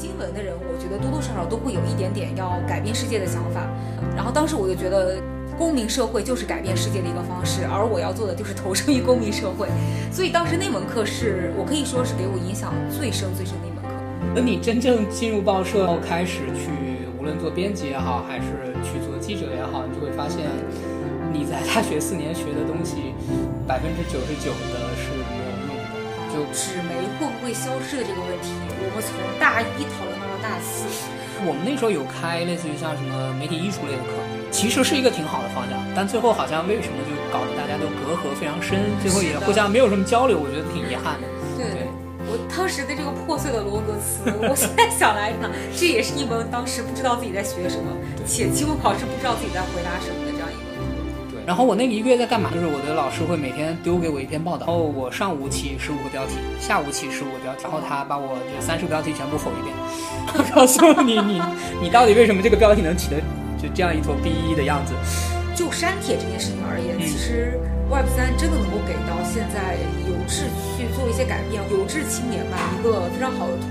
新闻的人，我觉得多多少少都会有一点点要改变世界的想法。然后当时我就觉得，公民社会就是改变世界的一个方式，而我要做的就是投身于公民社会。所以当时那门课是我可以说是给我影响最深最深的一门课。等你真正进入报社后，开始去无论做编辑也好，还是去做记者也好，你就会发现，你在大学四年学的东西，百分之九十九的是。就纸媒会不会消失的这个问题，我们从大一讨论到了大四。我们那时候有开类似于像什么媒体艺术类的课，其实是一个挺好的方向，但最后好像为什么就搞得大家都隔阂非常深，最后也互相没有什么交流，我觉得挺遗憾的。对我当时的这个破碎的罗格斯，我现在想来呢，这也是一门当时不知道自己在学什么，且期末考试不知道自己在回答什么然后我那个一个月在干嘛？就是我的老师会每天丢给我一篇报道，然后我上午起十五个标题，下午起十五个标题，然后他把我这三十个标题全部吼一遍，告诉你你你到底为什么这个标题能起的就这样一坨 B 一的样子。就删帖这件事情而言，其实 Web 三真的能够给到现在有志去做一些改变、有志青年吧一个非常好的途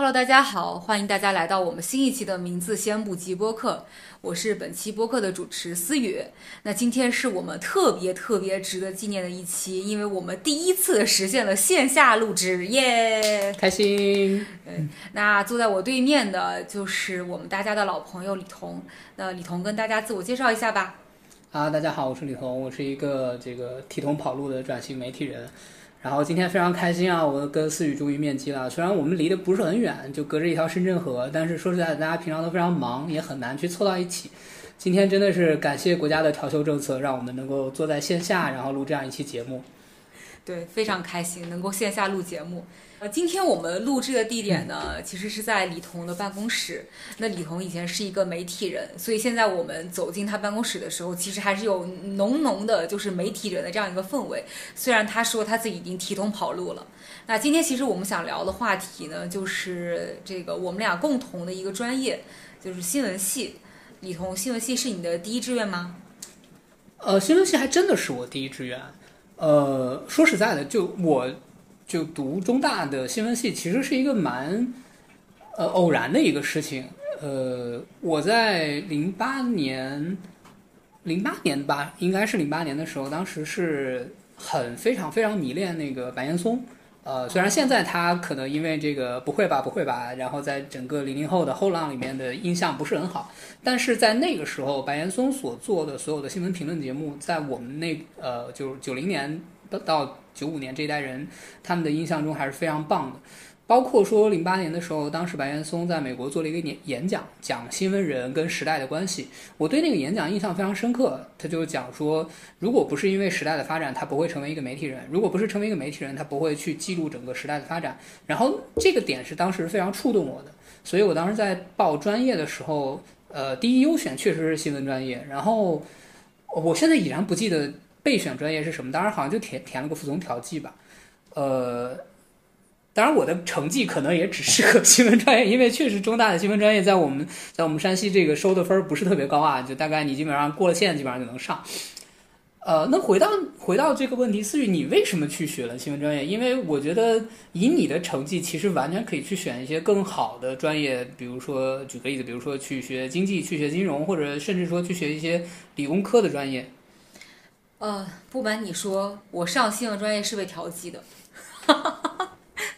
Hello，大家好，欢迎大家来到我们新一期的名字先不急播客，我是本期播客的主持思雨。那今天是我们特别特别值得纪念的一期，因为我们第一次实现了线下录制，耶！开心。嗯，那坐在我对面的就是我们大家的老朋友李彤。那李彤跟大家自我介绍一下吧。啊，大家好，我是李彤，我是一个这个剃头跑路的转型媒体人。然后今天非常开心啊，我跟思雨终于面基了。虽然我们离得不是很远，就隔着一条深圳河，但是说实在的，大家平常都非常忙，也很难去凑到一起。今天真的是感谢国家的调休政策，让我们能够坐在线下，然后录这样一期节目。对，非常开心能够线下录节目。呃，今天我们录制的地点呢，其实是在李彤的办公室。那李彤以前是一个媒体人，所以现在我们走进他办公室的时候，其实还是有浓浓的就是媒体人的这样一个氛围。虽然他说他自己已经提桶跑路了。那今天其实我们想聊的话题呢，就是这个我们俩共同的一个专业，就是新闻系。李彤，新闻系是你的第一志愿吗？呃，新闻系还真的是我第一志愿。呃，说实在的，就我。就读中大的新闻系，其实是一个蛮，呃，偶然的一个事情。呃，我在零八年，零八年吧，应该是零八年的时候，当时是很非常非常迷恋那个白岩松。呃，虽然现在他可能因为这个不会吧，不会吧，然后在整个零零后的后浪里面的印象不是很好，但是在那个时候，白岩松所做的所有的新闻评论节目，在我们那呃，就是九零年到。九五年这一代人，他们的印象中还是非常棒的。包括说零八年的时候，当时白岩松在美国做了一个演演讲，讲新闻人跟时代的关系。我对那个演讲印象非常深刻。他就讲说，如果不是因为时代的发展，他不会成为一个媒体人；如果不是成为一个媒体人，他不会去记录整个时代的发展。然后这个点是当时非常触动我的。所以我当时在报专业的时候，呃，第一优选确实是新闻专业。然后我现在已然不记得。备选专业是什么？当时好像就填填了个服从调剂吧，呃，当然我的成绩可能也只适合新闻专业，因为确实中大的新闻专业在我们在我们山西这个收的分不是特别高啊，就大概你基本上过了线，基本上就能上。呃，那回到回到这个问题，思雨，你为什么去学了新闻专业？因为我觉得以你的成绩，其实完全可以去选一些更好的专业，比如说举个例子，比如说去学经济，去学金融，或者甚至说去学一些理工科的专业。呃，不瞒你说，我上新闻专业是被调剂的，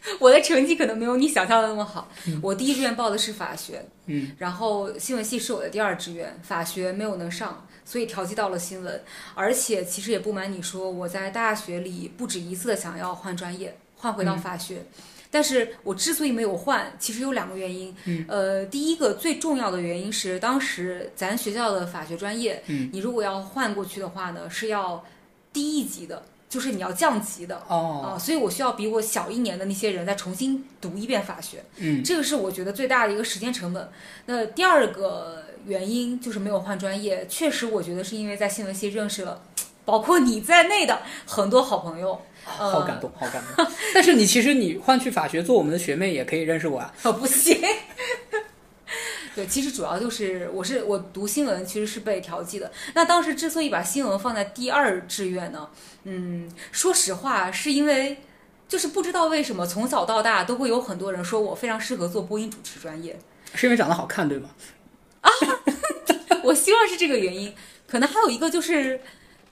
我的成绩可能没有你想象的那么好。我第一志愿报的是法学，嗯，然后新闻系是我的第二志愿，法学没有能上，所以调剂到了新闻。而且其实也不瞒你说，我在大学里不止一次的想要换专业，换回到法学。但是我之所以没有换，其实有两个原因。嗯，呃，第一个最重要的原因是，当时咱学校的法学专业，嗯，你如果要换过去的话呢，是要低一级的，就是你要降级的。哦，啊，所以我需要比我小一年的那些人再重新读一遍法学。嗯，这个是我觉得最大的一个时间成本。那第二个原因就是没有换专业，确实我觉得是因为在新闻系认识了，包括你在内的很多好朋友。好感动，好感动。但是你其实你换去法学做我们的学妹也可以认识我啊。哦，不行。对，其实主要就是我是我读新闻其实是被调剂的。那当时之所以把新闻放在第二志愿呢，嗯，说实话是因为就是不知道为什么从小到大都会有很多人说我非常适合做播音主持专业，是因为长得好看对吗？啊 我希望是这个原因，可能还有一个就是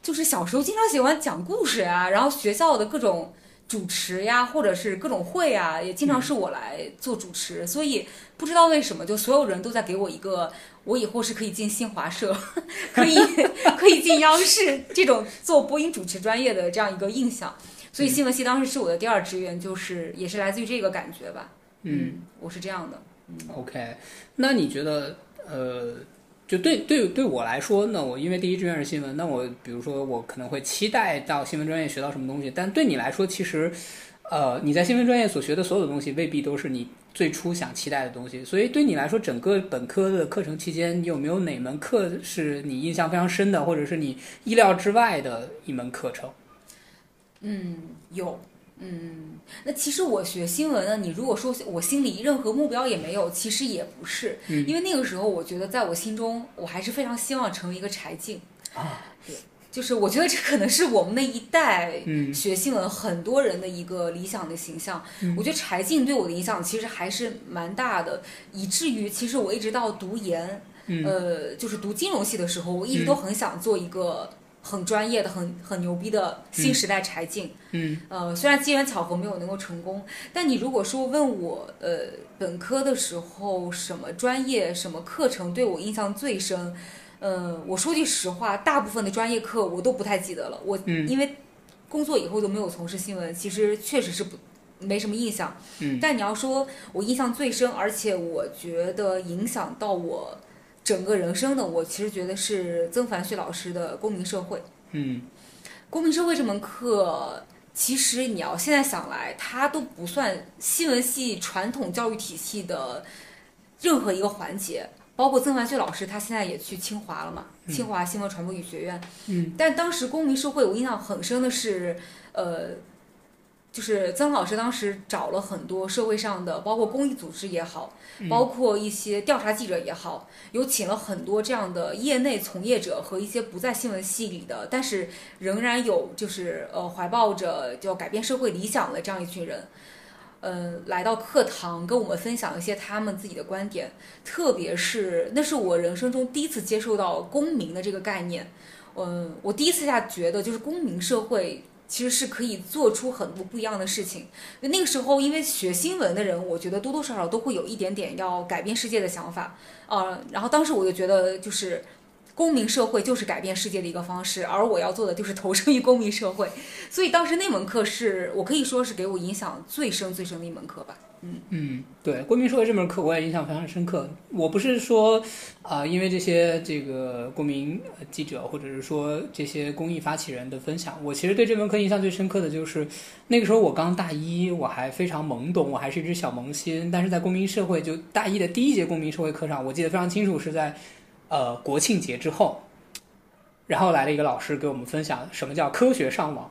就是小时候经常喜欢讲故事啊，然后学校的各种。主持呀，或者是各种会啊，也经常是我来做主持，所以不知道为什么，就所有人都在给我一个，我以后是可以进新华社，可以 可以进央视这种做播音主持专业的这样一个印象，所以新闻系当时是我的第二志愿，就是也是来自于这个感觉吧。嗯，我是这样的。嗯，OK，那你觉得，呃？就对对对我来说，那我因为第一志愿是新闻，那我比如说我可能会期待到新闻专业学到什么东西。但对你来说，其实，呃，你在新闻专业所学的所有的东西未必都是你最初想期待的东西。所以对你来说，整个本科的课程期间，你有没有哪门课是你印象非常深的，或者是你意料之外的一门课程？嗯，有。嗯，那其实我学新闻呢，你如果说我心里任何目标也没有，其实也不是，因为那个时候我觉得在我心中，我还是非常希望成为一个柴静。啊，对，就是我觉得这可能是我们那一代学新闻很多人的一个理想的形象。我觉得柴静对我的影响其实还是蛮大的，以至于其实我一直到读研，呃，就是读金融系的时候，我一直都很想做一个。很专业的、很很牛逼的新时代柴静，嗯，呃，虽然机缘巧合没有能够成功，但你如果说问我，呃，本科的时候什么专业、什么课程对我印象最深，呃，我说句实话，大部分的专业课我都不太记得了。我因为工作以后都没有从事新闻，其实确实是不没什么印象。嗯，但你要说我印象最深，而且我觉得影响到我。整个人生的我其实觉得是曾凡旭老师的公民社会。嗯，公民社会这门课，其实你要现在想来，它都不算新闻系传统教育体系的任何一个环节。包括曾凡旭老师，他现在也去清华了嘛？清华新闻传播与学院。嗯，但当时公民社会，我印象很深的是，呃。就是曾老师当时找了很多社会上的，包括公益组织也好，包括一些调查记者也好，有请了很多这样的业内从业者和一些不在新闻系里的，但是仍然有就是呃怀抱着就要改变社会理想的这样一群人，嗯，来到课堂跟我们分享一些他们自己的观点，特别是那是我人生中第一次接受到公民的这个概念，嗯，我第一次下觉得就是公民社会。其实是可以做出很多不一样的事情。那个时候，因为学新闻的人，我觉得多多少少都会有一点点要改变世界的想法啊。然后当时我就觉得，就是公民社会就是改变世界的一个方式，而我要做的就是投身于公民社会。所以当时那门课是我可以说是给我影响最深最深的一门课吧。嗯，对，公民社会这门课我也印象非常深刻。我不是说啊，因为这些这个公民记者或者是说这些公益发起人的分享，我其实对这门课印象最深刻的就是那个时候我刚大一，我还非常懵懂，我还是一只小萌新。但是在公民社会就大一的第一节公民社会课上，我记得非常清楚，是在呃国庆节之后，然后来了一个老师给我们分享什么叫科学上网。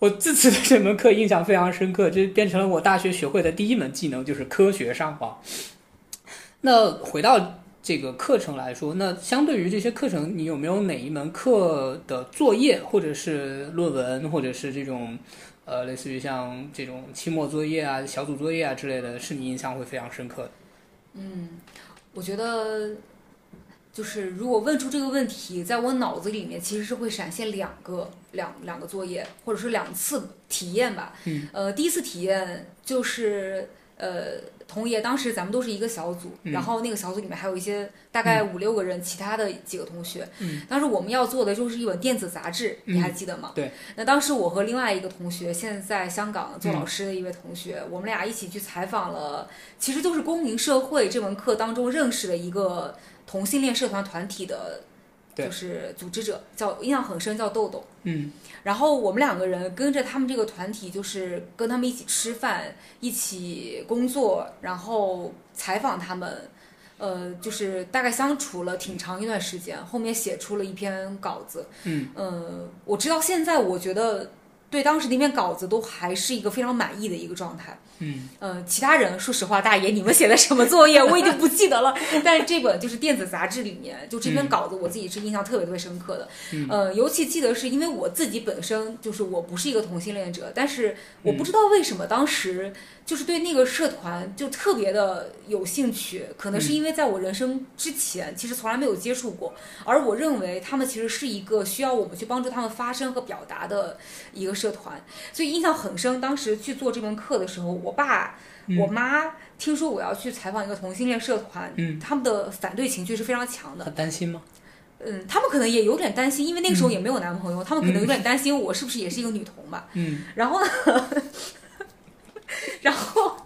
我自此对这门课印象非常深刻，这变成了我大学学会的第一门技能，就是科学上网。那回到这个课程来说，那相对于这些课程，你有没有哪一门课的作业，或者是论文，或者是这种呃，类似于像这种期末作业啊、小组作业啊之类的，是你印象会非常深刻的？嗯，我觉得。就是如果问出这个问题，在我脑子里面其实是会闪现两个两两个作业，或者是两次体验吧。嗯。呃，第一次体验就是呃，同业当时咱们都是一个小组，然后那个小组里面还有一些大概五六个人，其他的几个同学。嗯。当时我们要做的就是一本电子杂志，你还记得吗？对。那当时我和另外一个同学，现在在香港做老师的一位同学，我们俩一起去采访了，其实就是公民社会这门课当中认识的一个。同性恋社团团体的，就是组织者叫印象很深，叫豆豆。嗯，然后我们两个人跟着他们这个团体，就是跟他们一起吃饭，一起工作，然后采访他们，呃，就是大概相处了挺长一段时间，后面写出了一篇稿子。嗯，呃，我直到现在，我觉得对当时那篇稿子都还是一个非常满意的一个状态。嗯，呃，其他人说实话，大爷你们写的什么作业我已经不记得了。但是这本就是电子杂志里面，就这篇稿子我自己是印象特别特别深刻的。呃，尤其记得是因为我自己本身就是我不是一个同性恋者，但是我不知道为什么当时就是对那个社团就特别的有兴趣，可能是因为在我人生之前其实从来没有接触过，而我认为他们其实是一个需要我们去帮助他们发声和表达的一个社团，所以印象很深。当时去做这门课的时候，我爸、我妈听说我要去采访一个同性恋社团，嗯他们的反对情绪是非常强的。很担心吗？嗯，他们可能也有点担心，因为那个时候也没有男朋友，他们可能有点担心我是不是也是一个女同吧。嗯然后呢，然后，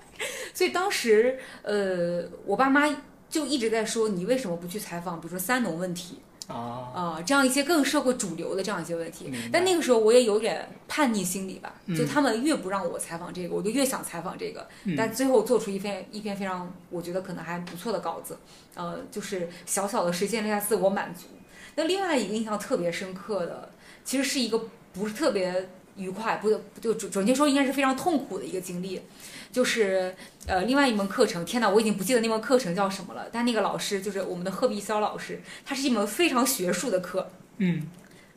所以当时呃，我爸妈就一直在说，你为什么不去采访，比如说三农问题啊，啊、这样一些更社会主流的这样一些问题。但那个时候我也有点叛逆心理吧，嗯就他们越不让我采访这个，我就越想采访这个。嗯但最后做出一篇一篇非常我觉得可能还不错的稿子，呃，就是小小的实现了一下自我满足。那另外一个印象特别深刻的，其实是一个不是特别愉快，不就准准确说应该是非常痛苦的一个经历，就是呃另外一门课程，天哪，我已经不记得那门课程叫什么了，但那个老师就是我们的贺碧霄老师，他是一门非常学术的课，嗯。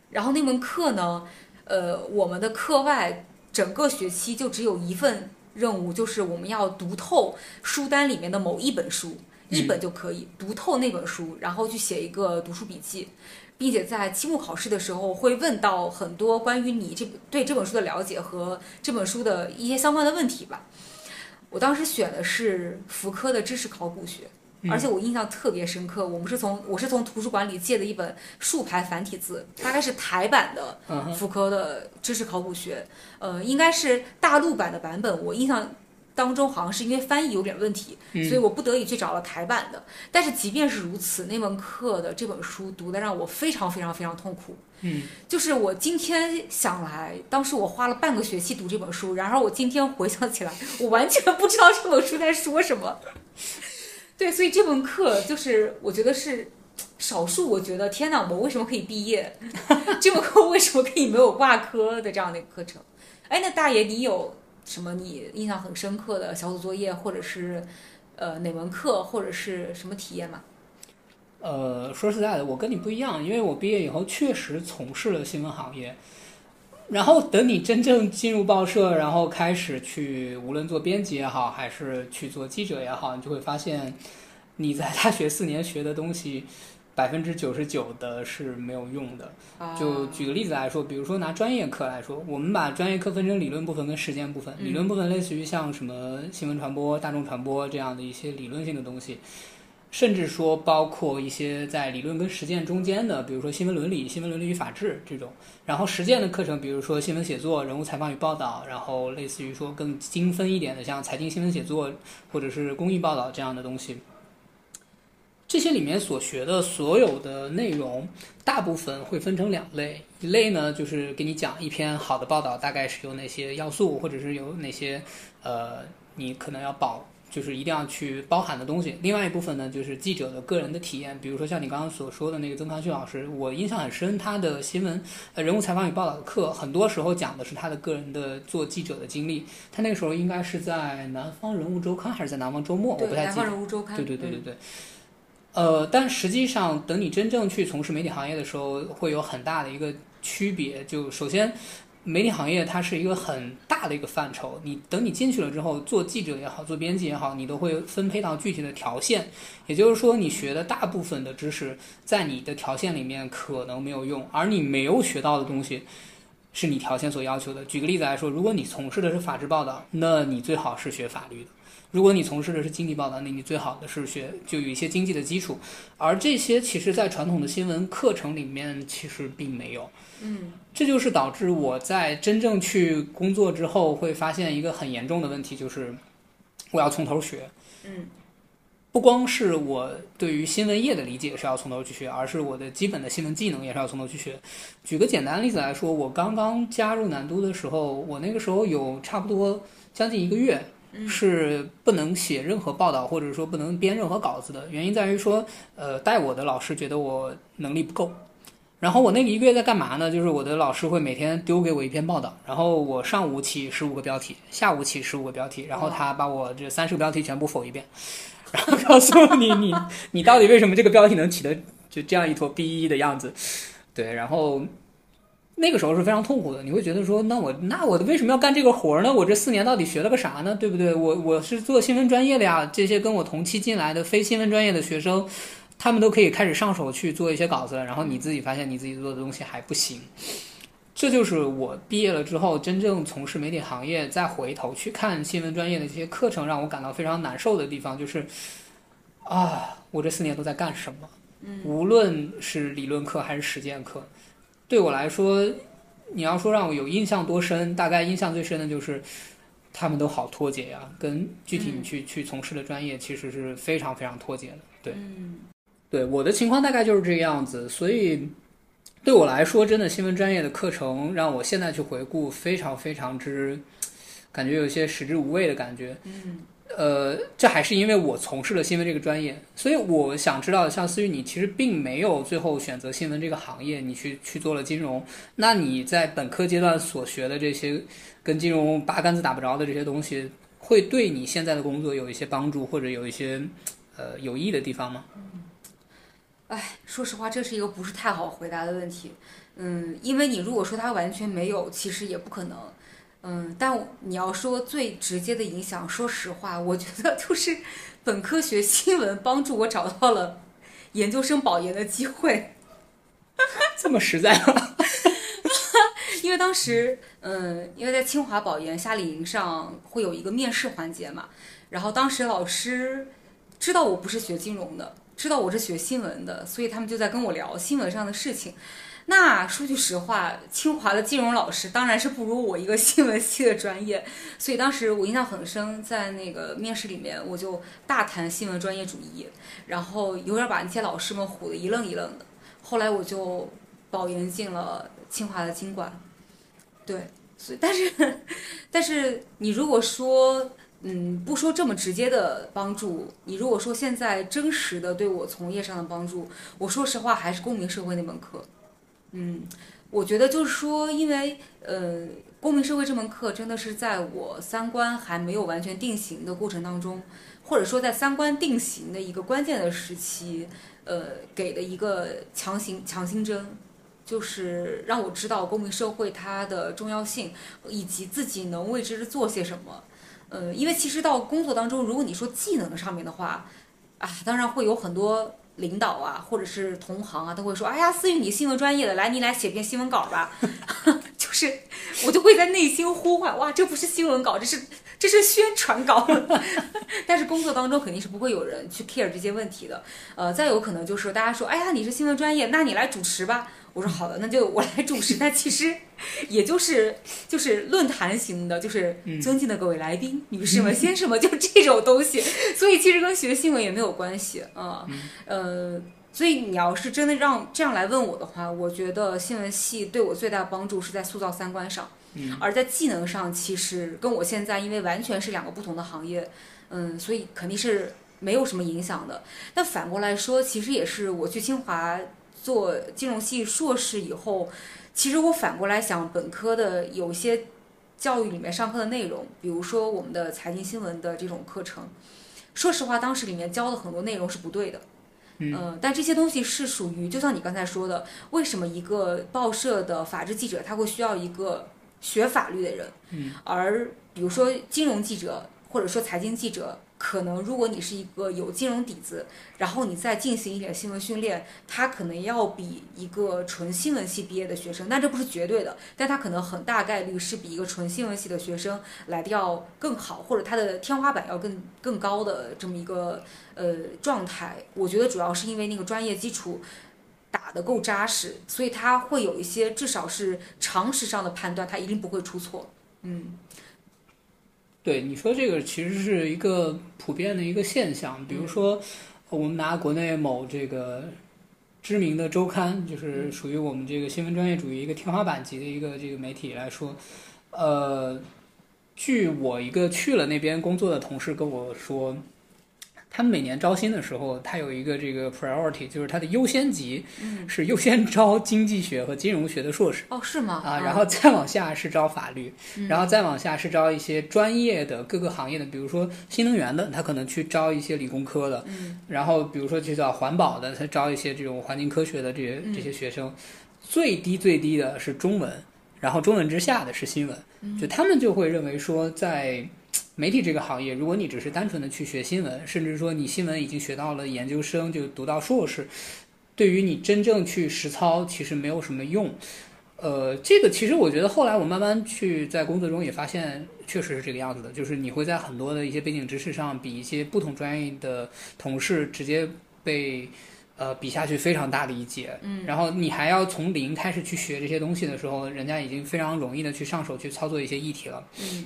然后那门课呢，呃，我们的课外整个学期就只有一份任务，就是我们要读透书单里面的某一本书，一本就可以读透那本书，然后去写一个读书笔记，并且在期末考试的时候会问到很多关于你这对这本书的了解和这本书的一些相关的问题吧。我当时选的是福柯的知识考古学。嗯而且我印象特别深刻，我们是从我是从图书馆里借的一本竖排繁体字，大概是台版的福柯的知识考古学，呃，应该是大陆版的版本。我印象当中好像是因为翻译有点问题，嗯所以我不得已去找了台版的。但是即便是如此，那门课的这本书读的让我非常非常非常痛苦。嗯就是我今天想来，当时我花了半个学期读这本书，然而我今天回想起来，我完全不知道这本书在说什么。对，所以这门课就是我觉得是少数，我觉得天哪，我为什么可以毕业？这门课为什么可以没有挂科的这样的一个课程？哎，那大爷，你有什么你印象很深刻的小组作业，或者是呃哪门课，或者是什么体验吗？呃，说实在的，我跟你不一样，因为我毕业以后确实从事了新闻行业。然后等你真正进入报社，然后开始去无论做编辑也好，还是去做记者也好，你就会发现，你在大学四年学的东西，百分之九十九的是没有用的。就啊举个例子来说，比如说拿专业课来说，我们把专业课分成理论部分跟实践部分。嗯理论部分类似于像什么新闻传播、大众传播这样的一些理论性的东西，甚至说包括一些在理论跟实践中间的，比如说新闻伦理、新闻伦理与法治这种。然后实践的课程，比如说新闻写作、人物采访与报道，然后类似于说更精分一点的，像财经新闻写作或者是公益报道这样的东西。这些里面所学的所有的内容，大部分会分成两类，一类呢就是给你讲一篇好的报道大概是有哪些要素，或者是有哪些呃你可能要保，就是一定要去包含的东西。另外一部分呢就是记者的个人的体验，比如说像你刚刚所说的那个曾康旭老师，我印象很深，他的新闻人物采访与报道的课，很多时候讲的是他的个人的做记者的经历。他那个时候应该是在《南方人物周刊》还是在《南方周末》，我，不太记得南方。人物周刊，对对对对对。呃，但实际上，等你真正去从事媒体行业的时候，会有很大的一个区别。就首先，媒体行业它是一个很大的一个范畴。你等你进去了之后，做记者也好，做编辑也好，你都会分配到具体的条线。也就是说，你学的大部分的知识，在你的条线里面可能没有用，而你没有学到的东西，是你条线所要求的。举个例子来说，如果你从事的是法制报道，那你最好是学法律的。如果你从事的是经济报道，那你最好的是学就有一些经济的基础，而这些其实在传统的新闻课程里面其实并没有。嗯这就是导致我在真正去工作之后，会发现一个很严重的问题，就是我要从头学。嗯不光是我对于新闻业的理解是要从头去学，而是我的基本的新闻技能也是要从头去学。举个简单的例子来说，我刚刚加入南都的时候，我那个时候有差不多将近一个月嗯是不能写任何报道，或者说不能编任何稿子的。原因在于说，呃，带我的老师觉得我能力不够。然后我那一个月在干嘛呢？就是我的老师会每天丢给我一篇报道，然后我上午起十五个标题，下午起十五个标题，然后他把我这三十个标题全部否一遍，然后告诉你你你到底为什么这个标题能起的就这样一坨 B 一的样子，对，然后那个时候是非常痛苦的，你会觉得说，那我那我为什么要干这个活呢？我这四年到底学了个啥呢？对不对？我我是做新闻专业的呀，这些跟我同期进来的非新闻专业的学生。他们都可以开始上手去做一些稿子了，然后你自己发现你自己做的东西还不行，这就是我毕业了之后真正从事媒体行业，再回头去看新闻专业的这些课程，让我感到非常难受的地方就是，啊，我这四年都在干什么？无论是理论课还是实践课，对我来说，你要说让我有印象多深，大概印象最深的就是，他们都好脱节呀，跟具体你去去从事的专业其实是非常非常脱节的，对。对我的情况大概就是这个样子，所以对我来说，真的新闻专业的课程让我现在去回顾，非常非常之感觉有些食之无味的感觉。嗯，呃，这还是因为我从事了新闻这个专业，所以我想知道，像思雨你其实并没有最后选择新闻这个行业，你去去做了金融，那你在本科阶段所学的这些跟金融八竿子打不着的这些东西，会对你现在的工作有一些帮助，或者有一些呃有益的地方吗？哎，说实话，这是一个不是太好回答的问题。嗯，因为你如果说它完全没有，其实也不可能。嗯，但你要说最直接的影响，说实话，我觉得就是 本科学新闻帮助我找到了研究生保研的机会。这么实在吗？因为当时，嗯，因为在清华保研夏令营上会有一个面试环节嘛，然后当时老师知道我不是学金融的。知道我是学新闻的，所以他们就在跟我聊新闻上的事情。那说句实话，清华的金融老师当然是不如我一个新闻系的专业。所以当时我印象很深，在那个面试里面，我就大谈新闻专业主义，然后有点把那些老师们唬得一愣一愣的。后来我就保研进了清华的经管。对，所以但是但是你如果说。嗯，不说这么直接的帮助，你如果说现在真实的对我从业上的帮助，我说实话还是公民社会那门课。嗯，我觉得就是说，因为呃，公民社会这门课真的是在我三观还没有完全定型的过程当中，或者说在三观定型的一个关键的时期，呃，给的一个强行强心针，就是让我知道公民社会它的重要性，以及自己能为之做些什么。呃，因为其实到工作当中，如果你说技能上面的话，啊，当然会有很多领导啊，或者是同行啊，都会说，哎呀，思雨你新闻专业的，来你来写篇新闻稿吧。就是我就会在内心呼唤，哇，这不是新闻稿，这是这是宣传稿。但是工作当中肯定是不会有人去 care 这些问题的。呃，再有可能就是大家说，哎呀，你是新闻专业，那你来主持吧。我说好的，那就我来主持。那其实，也就是就是论坛型的，就是尊敬的各位来宾、女士们、先生们，就这种东西。所以其实跟学新闻也没有关系啊。呃，所以你要是真的让这样来问我的话，我觉得新闻系对我最大的帮助是在塑造三观上，而在技能上，其实跟我现在因为完全是两个不同的行业，嗯，所以肯定是没有什么影响的。但反过来说，其实也是我去清华。做金融系硕士以后，其实我反过来想，本科的有些教育里面上课的内容，比如说我们的财经新闻的这种课程，说实话，当时里面教的很多内容是不对的。嗯，但这些东西是属于，就像你刚才说的，为什么一个报社的法制记者他会需要一个学法律的人？嗯，而比如说金融记者或者说财经记者。可能如果你是一个有金融底子，然后你再进行一点新闻训练，他可能要比一个纯新闻系毕业的学生，但这不是绝对的，但他可能很大概率是比一个纯新闻系的学生来的要更好，或者他的天花板要更更高的这么一个呃状态。我觉得主要是因为那个专业基础打得够扎实，所以他会有一些至少是常识上的判断，他一定不会出错。嗯。对你说这个其实是一个普遍的一个现象，比如说，我们拿国内某这个知名的周刊，就是属于我们这个新闻专业主义一个天花板级的一个这个媒体来说，呃，据我一个去了那边工作的同事跟我说，他们每年招新的时候，他有一个这个 priority，就是他的优先级是优先招经济学和金融学的硕士。哦，是吗？啊，然后再往下是招法律，然后再往下是招一些专业的各个行业的，比如说新能源的，他可能去招一些理工科的，然后比如说去找环保的，他招一些这种环境科学的这些这些学生。最低最低的是中文，然后中文之下的是新闻，就他们就会认为说，在 媒体这个行业，如果你只是单纯的去学新闻，甚至说你新闻已经学到了研究生，就读到硕士，对于你真正去实操，其实没有什么用。呃，这个其实我觉得后来我慢慢去在工作中也发现，确实是这个样子的，就是你会在很多的一些背景知识上，比一些不同专业的同事直接被。呃，比下去非常大的一截，嗯，然后你还要从零开始去学这些东西的时候，人家已经非常容易的去上手去操作一些议题了，嗯，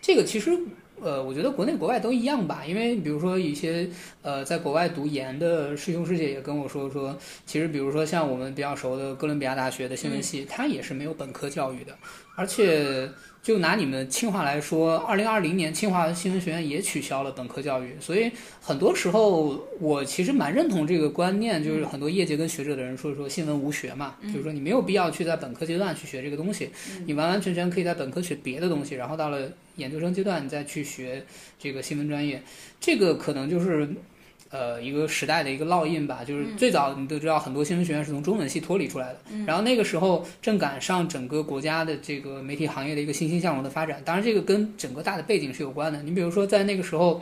这个其实，呃，我觉得国内国外都一样吧，因为比如说一些呃，在国外读研的师兄师姐也跟我说说，其实比如说像我们比较熟的哥伦比亚大学的新闻系，它也是没有本科教育的，而且。就拿你们清华来说，二零二零年清华新闻学院也取消了本科教育，所以很多时候我其实蛮认同这个观念，就是很多业界跟学者的人说说新闻无学嘛，就是说你没有必要去在本科阶段去学这个东西，你完完全全可以在本科学别的东西，然后到了研究生阶段你再去学这个新闻专业，这个可能就是。呃，一个时代的一个烙印吧，就是最早你都知道，很多新闻学院是从中文系脱离出来的。然后那个时候正赶上整个国家的这个媒体行业的一个欣欣向荣的发展，当然这个跟整个大的背景是有关的。你比如说在那个时候。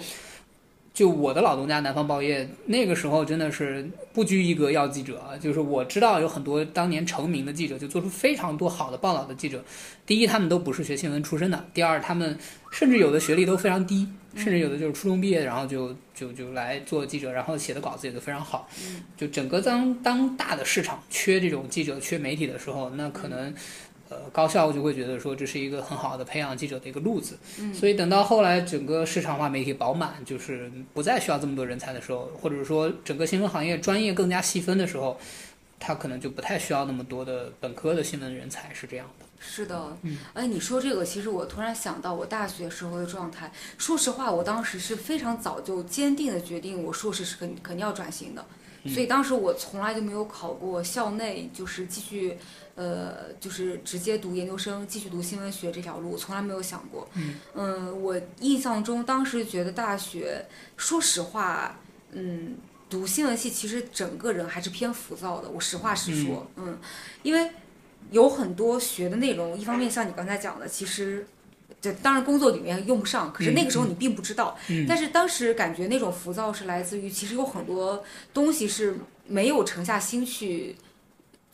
就我的老东家南方报业，那个时候真的是不拘一格要记者，就是我知道有很多当年成名的记者，就做出非常多好的报道的记者。第一，他们都不是学新闻出身的；第二，他们甚至有的学历都非常低，甚至有的就是初中毕业，然后就就就来做记者，然后写的稿子也都非常好。就整个当当大的市场缺这种记者、缺媒体的时候，那可能。呃，高校就会觉得说这是一个很好的培养记者的一个路子，嗯所以等到后来整个市场化媒体饱满，就是不再需要这么多人才的时候，或者说整个新闻行业专业更加细分的时候，他可能就不太需要那么多的本科的新闻人才，是这样的。是的，嗯哎，你说这个，其实我突然想到我大学时候的状态。说实话，我当时是非常早就坚定的决定，我硕士是肯肯定要转型的，所以当时我从来就没有考过校内，就是继续。呃，就是直接读研究生，继续读新闻学这条路，从来没有想过。嗯，我印象中当时觉得大学，说实话，嗯，读新闻系其实整个人还是偏浮躁的。我实话实说，嗯，因为有很多学的内容，一方面像你刚才讲的，其实，就当然工作里面用不上，可是那个时候你并不知道。但是当时感觉那种浮躁是来自于，其实有很多东西是没有沉下心去。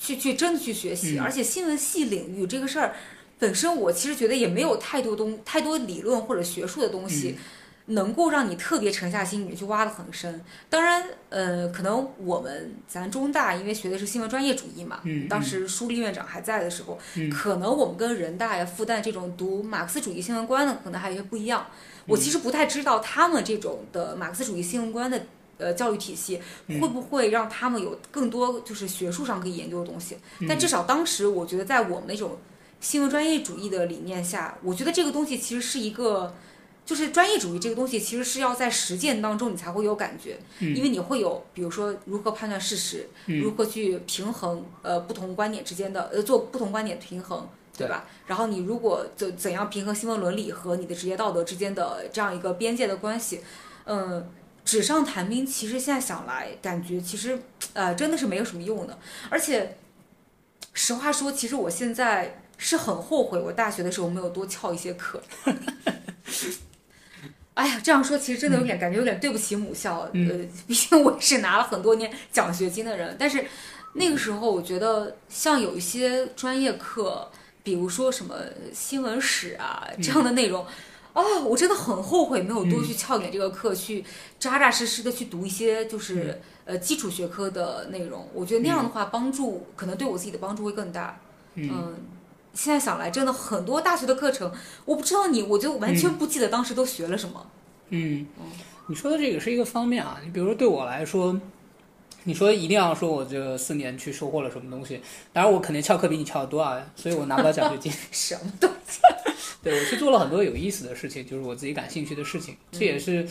去去真的去学习，而且新闻系领域这个事儿本身，我其实觉得也没有太多东太多理论或者学术的东西能够让你特别沉下心你去挖得很深。当然，呃，可能我们咱中大因为学的是新闻专业主义嘛，当时舒立院长还在的时候，可能我们跟人大呀、复旦这种读马克思主义新闻观的可能还有些不一样。我其实不太知道他们这种的马克思主义新闻观的。呃，教育体系会不会让他们有更多就是学术上可以研究的东西？但至少当时我觉得，在我们那种新闻专业主义的理念下，我觉得这个东西其实是一个，就是专业主义这个东西其实是要在实践当中你才会有感觉，因为你会有，比如说如何判断事实，如何去平衡呃不同观点之间的呃做不同观点平衡，对吧？然后你如果怎怎样平衡新闻伦理和你的职业道德之间的这样一个边界的关系，嗯。纸上谈兵，其实现在想来，感觉其实，呃，真的是没有什么用的。而且，实话说，其实我现在是很后悔，我大学的时候没有多翘一些课。哎呀，这样说其实真的有点感觉有点对不起母校。呃，毕竟我是拿了很多年奖学金的人。但是那个时候，我觉得像有一些专业课，比如说什么新闻史啊这样的内容。哦，我真的很后悔没有多去翘点这个课，去扎扎实实的去读一些就是呃基础学科的内容。我觉得那样的话，帮助可能对我自己的帮助会更大。嗯，现在想来，真的很多大学的课程，我不知道你，我就完全不记得当时都学了什么。嗯，你说的这个是一个方面啊。你比如说对我来说，你说一定要说我这四年去收获了什么东西，当然我肯定翘课比你翘得多啊，所以我拿不到奖学金。什么东西？对，我去做了很多有意思的事情，就是我自己感兴趣的事情。这也是，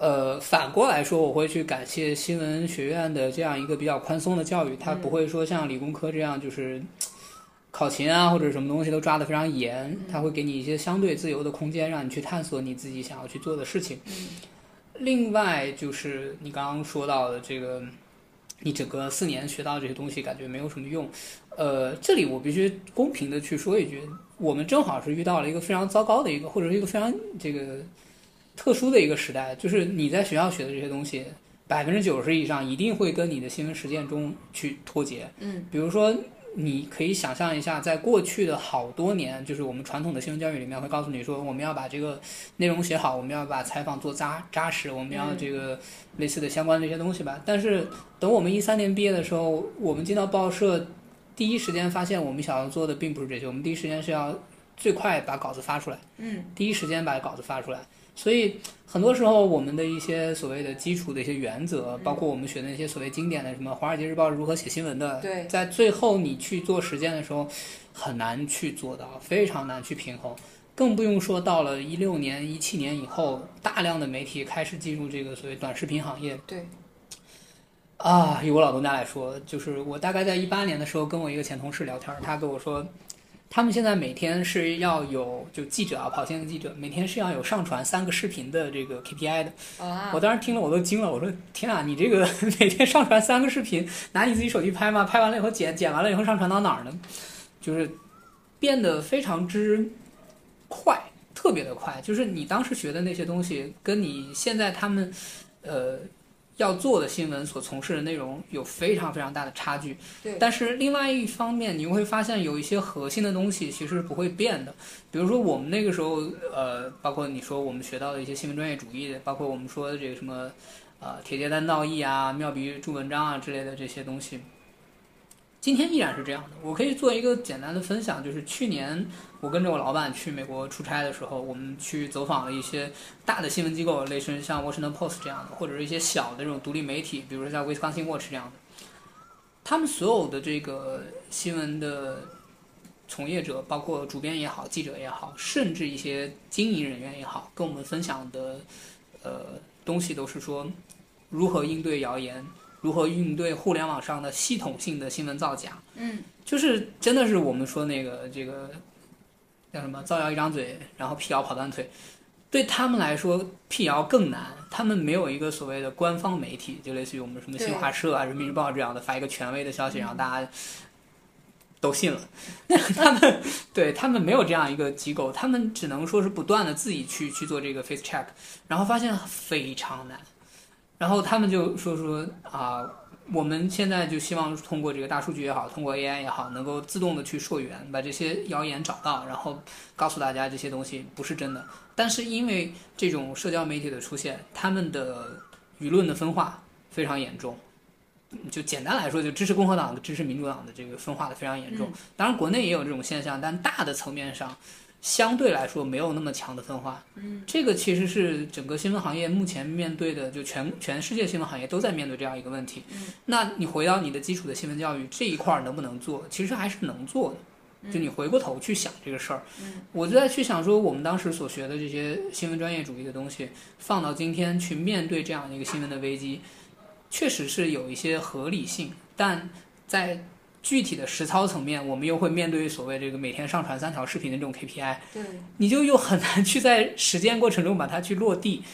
呃，反过来说，我会去感谢新闻学院的这样一个比较宽松的教育，它不会说像理工科这样就是考勤啊或者什么东西都抓得非常严，它会给你一些相对自由的空间，让你去探索你自己想要去做的事情。另外就是你刚刚说到的这个，你整个四年学到这些东西，感觉没有什么用。呃，这里我必须公平的去说一句，我们正好是遇到了一个非常糟糕的一个，或者是一个非常这个。特殊的一个时代，就是你在学校学的这些东西，百分之九十以上一定会跟你的新闻实践中去脱节。嗯，比如说，你可以想象一下，在过去的好多年，就是我们传统的新闻教育里面会告诉你说，我们要把这个内容写好，我们要把采访做扎扎实，我们要这个类似的相关的一些东西吧。但是，等我们一三年毕业的时候，我们进到报社，第一时间发现我们想要做的并不是这些，我们第一时间是要最快把稿子发出来。嗯，第一时间把稿子发出来。所以很多时候，我们的一些所谓的基础的一些原则，包括我们学的那些所谓经典的什么《华尔街日报》如何写新闻的，对，在最后你去做实践的时候，很难去做到，非常难去平衡。更不用说到了一六年、一七年以后，大量的媒体开始进入这个所谓短视频行业。对。啊，以我老东家来说，就是我大概在一八年的时候，跟我一个前同事聊天，他跟我说。他们现在每天是要有就记者啊，跑线的记者，每天是要有上传三个视频的这个 KPI 的。我当时听了我都惊了，我说天啊，你这个 每天上传三个视频，拿你自己手机拍吗？拍完了以后剪，剪完了以后上传到哪儿呢？就是变得非常之快，特别的快。就是你当时学的那些东西，跟你现在他们呃。要做的新闻所从事的内容有非常非常大的差距，对。但是另外一方面，你会发现有一些核心的东西其实是不会变的。比如说我们那个时候，呃，包括你说我们学到的一些新闻专业主义，包括我们说的这个什么，呃，铁肩担道义啊、妙笔著文章啊之类的这些东西。今天依然是这样的。我可以做一个简单的分享，就是去年我跟着我老板去美国出差的时候，我们去走访了一些大的新闻机构，类似于像 Washington Post 这样的，或者是一些小的这种独立媒体，比如说像 Wisconsin Watch 这样的。他们所有的这个新闻的从业者，包括主编也好、记者也好，甚至一些经营人员也好，跟我们分享的呃东西都是说如何应对谣言。如何应对互联网上的系统性的新闻造假？嗯，就是真的是我们说那个这个叫什么造谣一张嘴，然后辟谣跑断腿。对他们来说，辟谣更难。他们没有一个所谓的官方媒体，就类似于我们什么新华社啊、人民日报这样的发一个权威的消息，然后大家都信了。他们对他们没有这样一个 机构，他们只能说是不断的自己去去做这个 face check，然后发现非常难。然后他们就说说啊，我们现在就希望通过这个大数据也好，通过 AI 也好，能够自动的去溯源，把这些谣言找到，然后告诉大家这些东西不是真的。但是因为这种社交媒体的出现，他们的舆论的分化非常严重。就简单来说，就支持共和党的、支持民主党的这个分化的非常严重。当然，国内也有这种现象，但大的层面上。相对来说没有那么强的分化，嗯，这个其实是整个新闻行业目前面对的，就全全世界新闻行业都在面对这样一个问题。嗯，那你回到你的基础的新闻教育这一块能不能做？其实还是能做的。就你回过头去想这个事儿，嗯，我就在去想说，我们当时所学的这些新闻专业主义的东西，放到今天去面对这样一个新闻的危机，确实是有一些合理性，但在。具体的实操层面，我们又会面对所谓这个每天上传三条视频的这种 KPI，对，你就又很难去在实践过程中把它去落地，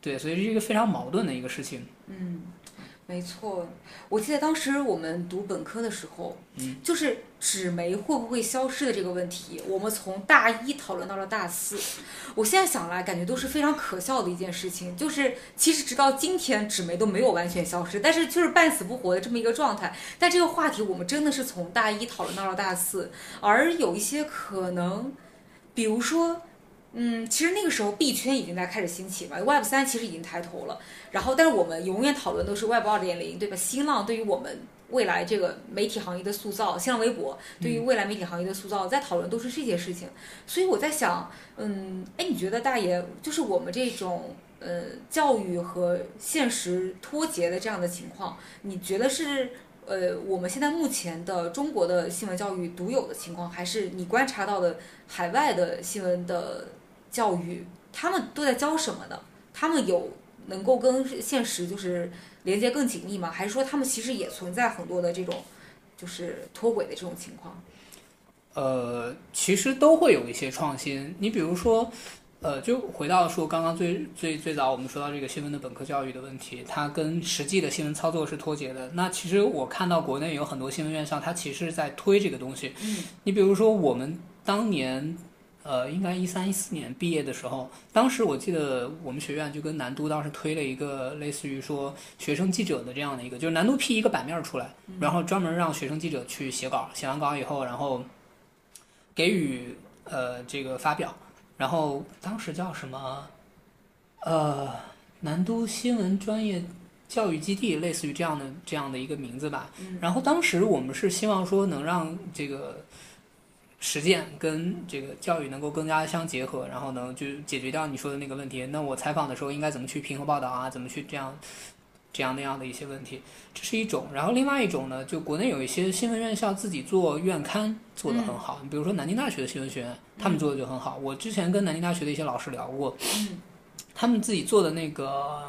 对，所以是一个非常矛盾的一个事情。嗯。没错，我记得当时我们读本科的时候，嗯，就是纸媒会不会消失的这个问题，我们从大一讨论到了大四。我现在想来，感觉都是非常可笑的一件事情。就是其实直到今天，纸媒都没有完全消失，但是就是半死不活的这么一个状态。但这个话题，我们真的是从大一讨论到了大四，而有一些可能，比如说。嗯，其实那个时候币圈已经在开始兴起嘛，Web 三其实已经抬头了。然后，但是我们永远讨论都是 Web 二点零，对吧？新浪对于我们未来这个媒体行业的塑造，新浪微博对于未来媒体行业的塑造，在讨论都是这些事情。所以我在想，嗯，哎，你觉得大爷就是我们这种呃教育和现实脱节的这样的情况，你觉得是呃我们现在目前的中国的新闻教育独有的情况，还是你观察到的海外的新闻的？教育他们都在教什么呢？他们有能够跟现实就是连接更紧密吗？还是说他们其实也存在很多的这种就是脱轨的这种情况？呃，其实都会有一些创新。你比如说，呃，就回到说刚刚最最最早我们说到这个新闻的本科教育的问题，它跟实际的新闻操作是脱节的。那其实我看到国内有很多新闻院校，它其实是在推这个东西。嗯你比如说我们当年。呃，应该一三一四年毕业的时候，当时我记得我们学院就跟南都当时推了一个类似于说学生记者的这样的一个，就是南都批一个版面出来，然后专门让学生记者去写稿，写完稿以后，然后给予呃这个发表，然后当时叫什么呃南都新闻专业教育基地，类似于这样的这样的一个名字吧。嗯。然后当时我们是希望说能让这个实践跟这个教育能够更加相结合，然后能就解决掉你说的那个问题。那我采访的时候应该怎么去平衡报道啊？怎么去这样这样那样的一些问题，这是一种。然后另外一种呢，就国内有一些新闻院校自己做院刊做得很好，你比如说南京大学的新闻学院，他们做的就很好。我之前跟南京大学的一些老师聊过，嗯他们自己做的那个。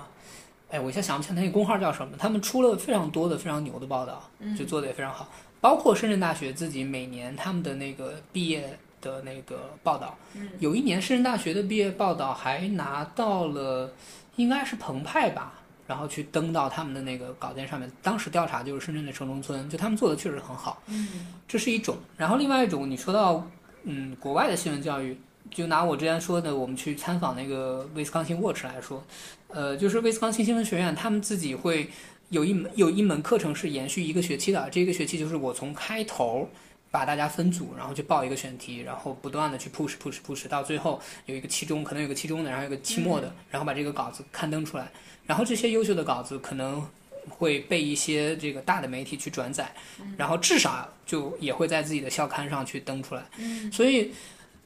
哎，我一下想不起来那个公号叫什么。他们出了非常多的非常牛的报道，嗯就做的也非常好。包括深圳大学自己每年他们的那个毕业的那个报道，嗯有一年深圳大学的毕业报道还拿到了，应该是澎湃吧，然后去登到他们的那个稿件上面。当时调查就是深圳的城中村，就他们做的确实很好，嗯这是一种。然后另外一种，你说到嗯国外的新闻教育，就拿我之前说的，我们去参访那个威斯康星 Watch 来说，呃，就是威斯康星新闻学院，他们自己会有一门有一门课程是延续一个学期的，这个学期就是我从开头把大家分组，然后去报一个选题，然后不断的去 push push push，到最后有一个期中，可能有个期中的，然后有个期末的，然后把这个稿子刊登出来，然后这些优秀的稿子可能。会被一些这个大的媒体去转载，然后至少就也会在自己的校刊上去登出来。嗯所以，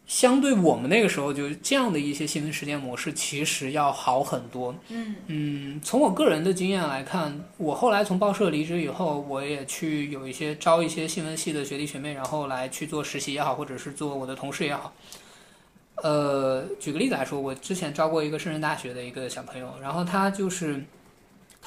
相对我们那个时候，就这样的一些新闻实践模式，其实要好很多。嗯嗯，从我个人的经验来看，我后来从报社离职以后，我也去有一些招一些新闻系的学弟学妹，然后来去做实习也好，或者是做我的同事也好。呃，举个例子来说，我之前招过一个深圳大学的一个小朋友，然后他就是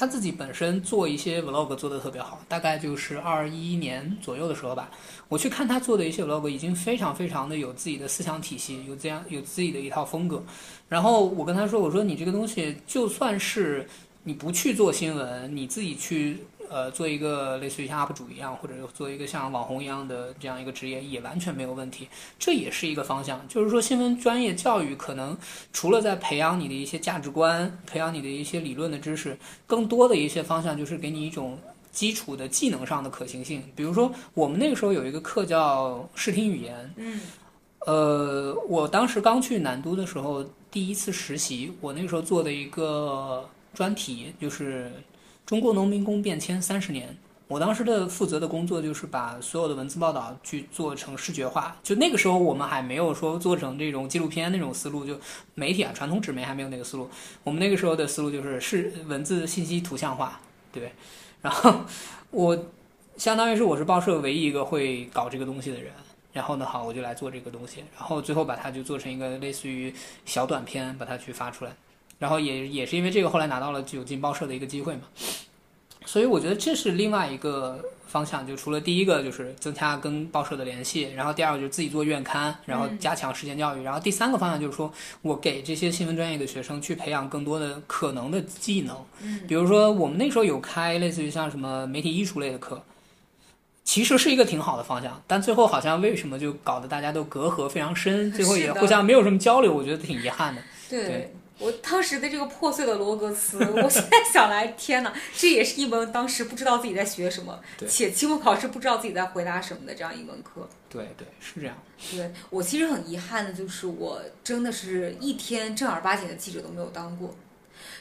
他自己本身做一些 vlog 做的特别好，大概就是二一年左右的时候吧，我去看他做的一些 vlog，已经非常非常的有自己的思想体系，有这样有自己的一套风格。然后我跟他说，我说你这个东西就算是你不去做新闻，你自己去呃做一个类似于像 UP 主一样，或者做一个像网红一样的这样一个职业，也完全没有问题。这也是一个方向，就是说新闻专业教育可能除了在培养你的一些价值观，培养你的一些理论的知识，更多的一些方向就是给你一种。基础的技能上的可行性，比如说我们那个时候有一个课叫视听语言，嗯呃，我当时刚去南都的时候，第一次实习，我那个时候做的一个专题就是中国农民工变迁三十年。我当时的负责的工作就是把所有的文字报道去做成视觉化。就那个时候我们还没有说做成这种纪录片那种思路，就媒体啊，传统纸媒还没有那个思路。我们那个时候的思路就是是文字、信息、图像化，对。然后我相当于是我是报社唯一一个会搞这个东西的人。然后呢，好，我就来做这个东西，然后最后把它就做成一个类似于小短片，把它去发出来。然后也也是因为这个，后来拿到了有进报社的一个机会嘛。所以我觉得这是另外一个方向，就除了第一个就是增加跟报社的联系，然后第二个就是自己做院刊，然后加强实践教育，然后第三个方向就是说我给这些新闻专业的学生去培养更多的可能的技能。嗯比如说我们那时候有开类似于像什么媒体艺术类的课，其实是一个挺好的方向，但最后好像为什么就搞得大家都隔阂非常深，最后也互相没有什么交流，我觉得挺遗憾的。对。对我当时的这个破碎的罗格斯，我现在想来，天哪，这也是一门当时不知道自己在学什么，且期末考试不知道自己在回答什么的这样一门课。对对，是这样。对我其实很遗憾的就是，我真的是一天正儿八经的记者都没有当过，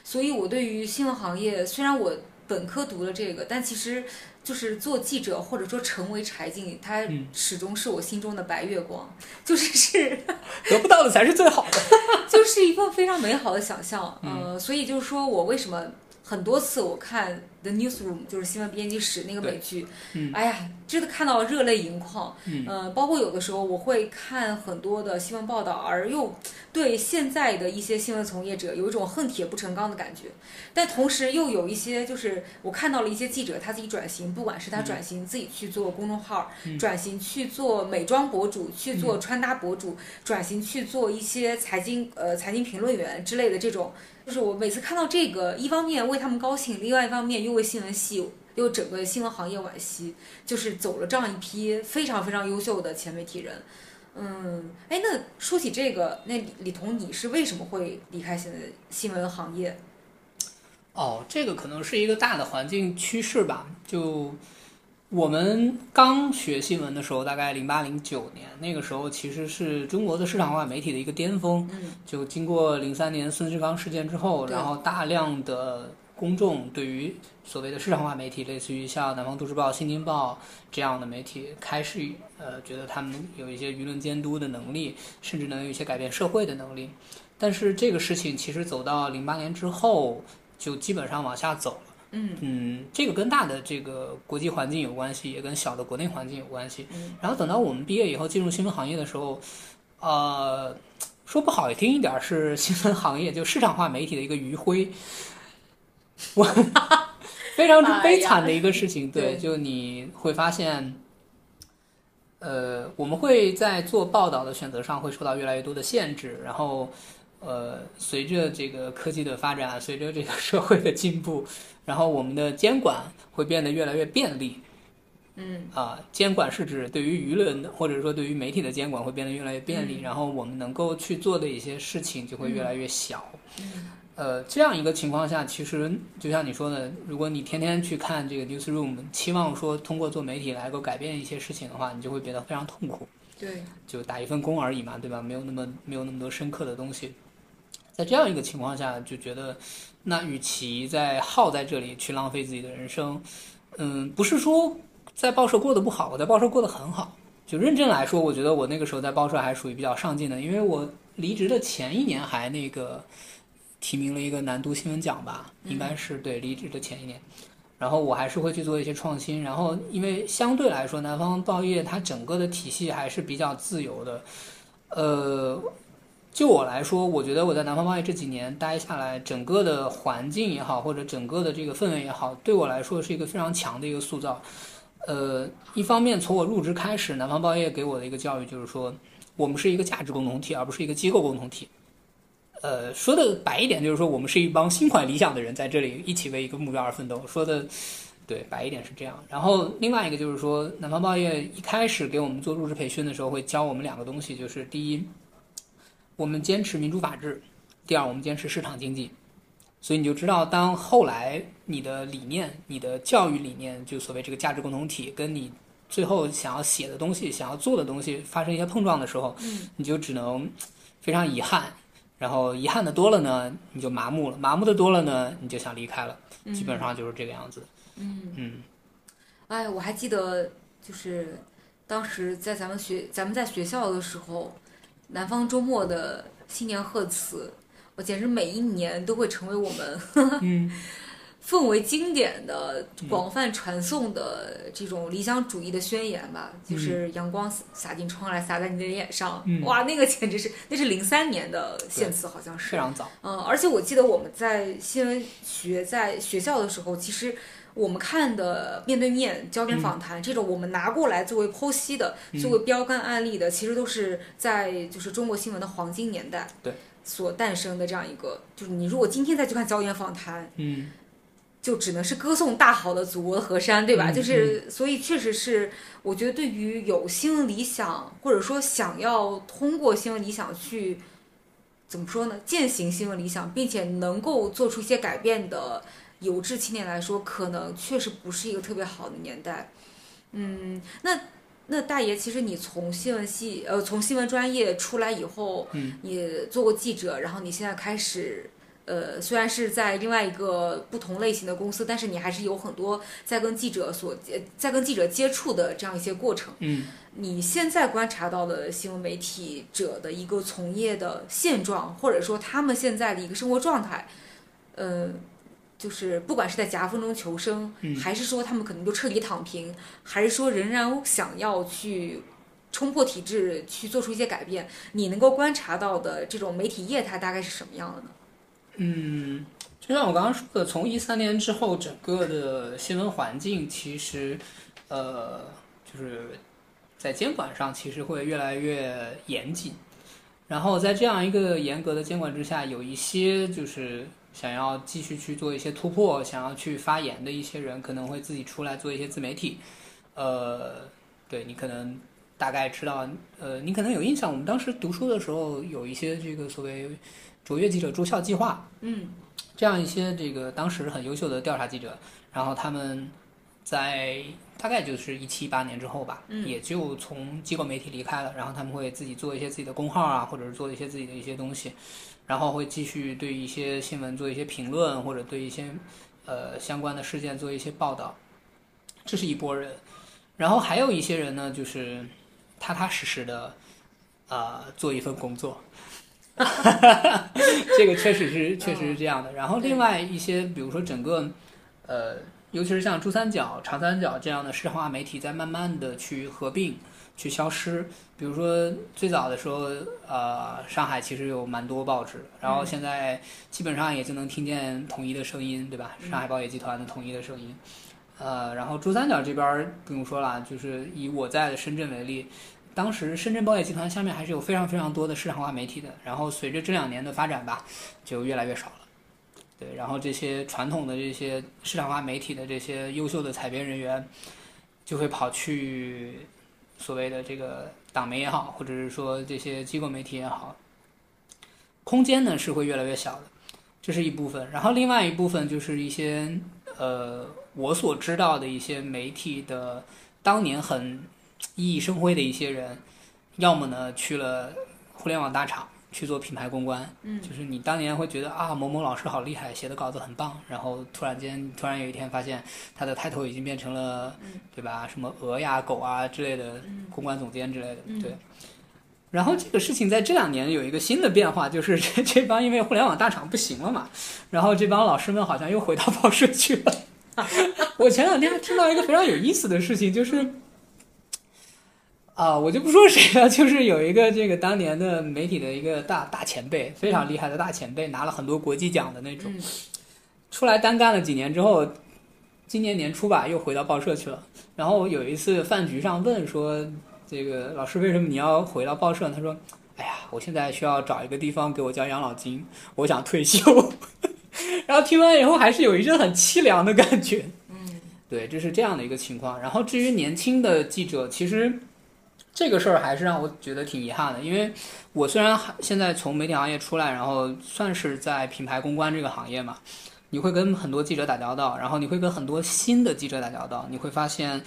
所以我对于新闻行业，虽然我本科读了这个，但其实就是做记者或者说成为柴静，它嗯始终是我心中的白月光，就是 是得不到的才是最好的。就是一份非常美好的想象。嗯呃，所以就是说我为什么很多次我看 The Newsroom》，就是新闻编辑室那个美剧，嗯哎呀，真的看到热泪盈眶。嗯呃，包括有的时候我会看很多的新闻报道，而又对现在的一些新闻从业者有一种恨铁不成钢的感觉。但同时又有一些，就是我看到了一些记者他自己转型，不管是他转型自己去做公众号，嗯转型去做美妆博主，去做穿搭博主，转型去做一些财经呃财经评论员之类的这种。就是我每次看到这个，一方面为他们高兴，另外一方面又为新闻系又整个新闻行业惋惜，就是走了这样一批非常非常优秀的前媒体人。嗯，哎，那说起这个，那李李彤，你是为什么会离开现在新闻行业？哦，这个可能是一个大的环境趋势吧。就我们刚学新闻的时候，大概零八零九年，那个时候其实是中国的市场化媒体的一个巅峰。嗯就经过零三年孙志刚事件之后，然后大量的公众对于所谓的市场化媒体，类似于像南方都市报、新京报这样的媒体，开始呃觉得他们有一些舆论监督的能力，甚至能有一些改变社会的能力。但是这个事情其实走到零八年之后，就基本上往下走了。嗯嗯，这个跟大的这个国际环境有关系，也跟小的国内环境有关系。嗯然后等到我们毕业以后进入新闻行业的时候，呃，说不好听一点儿是新闻行业就市场化媒体的一个余晖，我 非常之悲惨的一个事情。对就你会发现，呃，我们会在做报道的选择上会受到越来越多的限制，然后。呃，随着这个科技的发展，随着这个社会的进步，然后我们的监管会变得越来越便利。嗯啊，监管是指对于舆论的或者说对于媒体的监管会变得越来越便利，然后我们能够去做的一些事情就会越来越小。嗯呃，这样一个情况下，其实就像你说的，如果你天天去看这个 newsroom，期望说通过做媒体来够改变一些事情的话，你就会变得非常痛苦。对，就打一份工而已嘛，对吧？没有那么没有那么多深刻的东西。在这样一个情况下，就觉得，那与其在耗在这里去浪费自己的人生，嗯，不是说在报社过得不好，我在报社过得很好。就认真来说，我觉得我那个时候在报社还属于比较上进的，因为我离职的前一年还那个提名了一个南都新闻奖吧，应该是对离职的前一年。然后我还是会去做一些创新，然后因为相对来说，南方报业它整个的体系还是比较自由的，呃，就我来说，我觉得我在南方报业这几年待下来，整个的环境也好，或者整个的这个氛围也好，对我来说是一个非常强的一个塑造。呃，一方面从我入职开始，南方报业给我的一个教育就是说，我们是一个价值共同体，而不是一个机构共同体。呃，说的白一点，就是说我们是一帮心怀理想的人，在这里一起为一个目标而奋斗。说的对白一点是这样。然后另外一个就是说，南方报业一开始给我们做入职培训的时候，会教我们两个东西，就是第一，我们坚持民主法治；第二，我们坚持市场经济。所以你就知道，当后来你的理念、你的教育理念，就所谓这个价值共同体，跟你最后想要写的东西、想要做的东西发生一些碰撞的时候，嗯你就只能非常遗憾。然后遗憾的多了呢，你就麻木了；麻木的多了呢，你就想离开了。基本上就是这个样子。嗯，嗯哎，我还记得，就是当时在咱们学咱们在学校的时候，南方周末的新年贺词，我简直每一年都会成为我们嗯 氛围经典的、广泛传颂的这种理想主义的宣言吧，就是阳光洒进窗来，洒在你的脸上，嗯。哇，那个简直是，那是零三年的献词，好像是。非。常早。嗯，而且我记得我们在新闻学在学校的时候，其实我们看的面对面焦点访谈、这种，我们拿过来作为剖析的、嗯。作为标杆案例的，其实都是在就是中国新闻的黄金年代对。所诞生的这样一个，就是你如果今天再去看焦点访谈，嗯就只能是歌颂大好的祖国的河山，对吧？嗯就是，所以确实是，我觉得对于有新闻理想，或者说想要通过新闻理想去怎么说呢，践行新闻理想，并且能够做出一些改变的有志青年来说，可能确实不是一个特别好的年代。嗯，那那大爷，其实你从新闻系，呃，从新闻专业出来以后，嗯你做过记者，然后你现在开始。呃，虽然是在另外一个不同类型的公司，但是你还是有很多在跟记者所接在跟记者接触的这样一些过程。嗯你现在观察到的新闻媒体者的一个从业的现状，或者说他们现在的一个生活状态，呃，就是不管是在夹缝中求生，嗯还是说他们可能就彻底躺平，还是说仍然想要去冲破体制，去做出一些改变，你能够观察到的这种媒体业态大概是什么样的呢？嗯，就像我刚刚说的，从一三年之后，整个的新闻环境其实，呃，就是在监管上其实会越来越严谨。然后在这样一个严格的监管之下，有一些就是想要继续去做一些突破、想要去发言的一些人，可能会自己出来做一些自媒体。呃，对你可能大概知道，呃，你可能有印象，我们当时读书的时候有一些这个所谓卓越记者驻校计划，嗯。这样一些这个当时很优秀的调查记者，然后他们在大概就是一七一八年之后吧，嗯。也就从机构媒体离开了，然后他们会自己做一些自己的公号啊，或者是做一些自己的一些东西，然后会继续对一些新闻做一些评论，或者对一些呃相关的事件做一些报道，这是一波人，然后还有一些人呢，就是踏踏实实的呃做一份工作。这个确实是确实是这样的。然后另外一些，比如说整个，呃，尤其是像珠三角、长三角这样的市场化媒体，在慢慢的去合并、去消失。比如说最早的时候，呃，上海其实有蛮多报纸，然后现在基本上也就能听见统一的声音，对吧？上海报业集团的统一的声音。呃，然后珠三角这边不用说了，就是以我在的深圳为例，当时深圳报业集团下面还是有非常非常多的市场化媒体的，然后随着这两年的发展吧，就越来越少了。对，然后这些传统的这些市场化媒体的这些优秀的采编人员，就会跑去所谓的这个党媒也好，或者是说这些机构媒体也好，空间呢是会越来越小的，这是一部分。然后另外一部分就是一些呃我所知道的一些媒体的当年很熠熠生辉的一些人，要么呢去了互联网大厂去做品牌公关，嗯就是你当年会觉得啊某某老师好厉害，写的稿子很棒，然后突然间突然有一天发现他的 title 已经变成了，对吧？什么鹅呀、狗啊之类的公关总监之类的，嗯对。然后这个事情在这两年有一个新的变化，就是 这这帮因为互联网大厂不行了嘛，然后这帮老师们好像又回到报社去了。我前两天还听到一个非常有意思的事情，就是，啊，我就不说谁了，就是有一个这个当年的媒体的一个大大前辈，非常厉害的大前辈，拿了很多国际奖的那种，嗯出来单干了几年之后，今年年初吧，又回到报社去了。然后有一次饭局上问说，这个老师为什么你要回到报社？他说，哎呀，我现在需要找一个地方给我交养老金，我想退休。然后听完以后，还是有一阵很凄凉的感觉。嗯对，这是这样的一个情况。然后至于年轻的记者，其实这个事儿还是让我觉得挺遗憾的，因为我虽然现在从媒体行业出来，然后算是在品牌公关这个行业嘛，你会跟很多记者打交道，然后你会跟很多新的记者打交道，你会发现，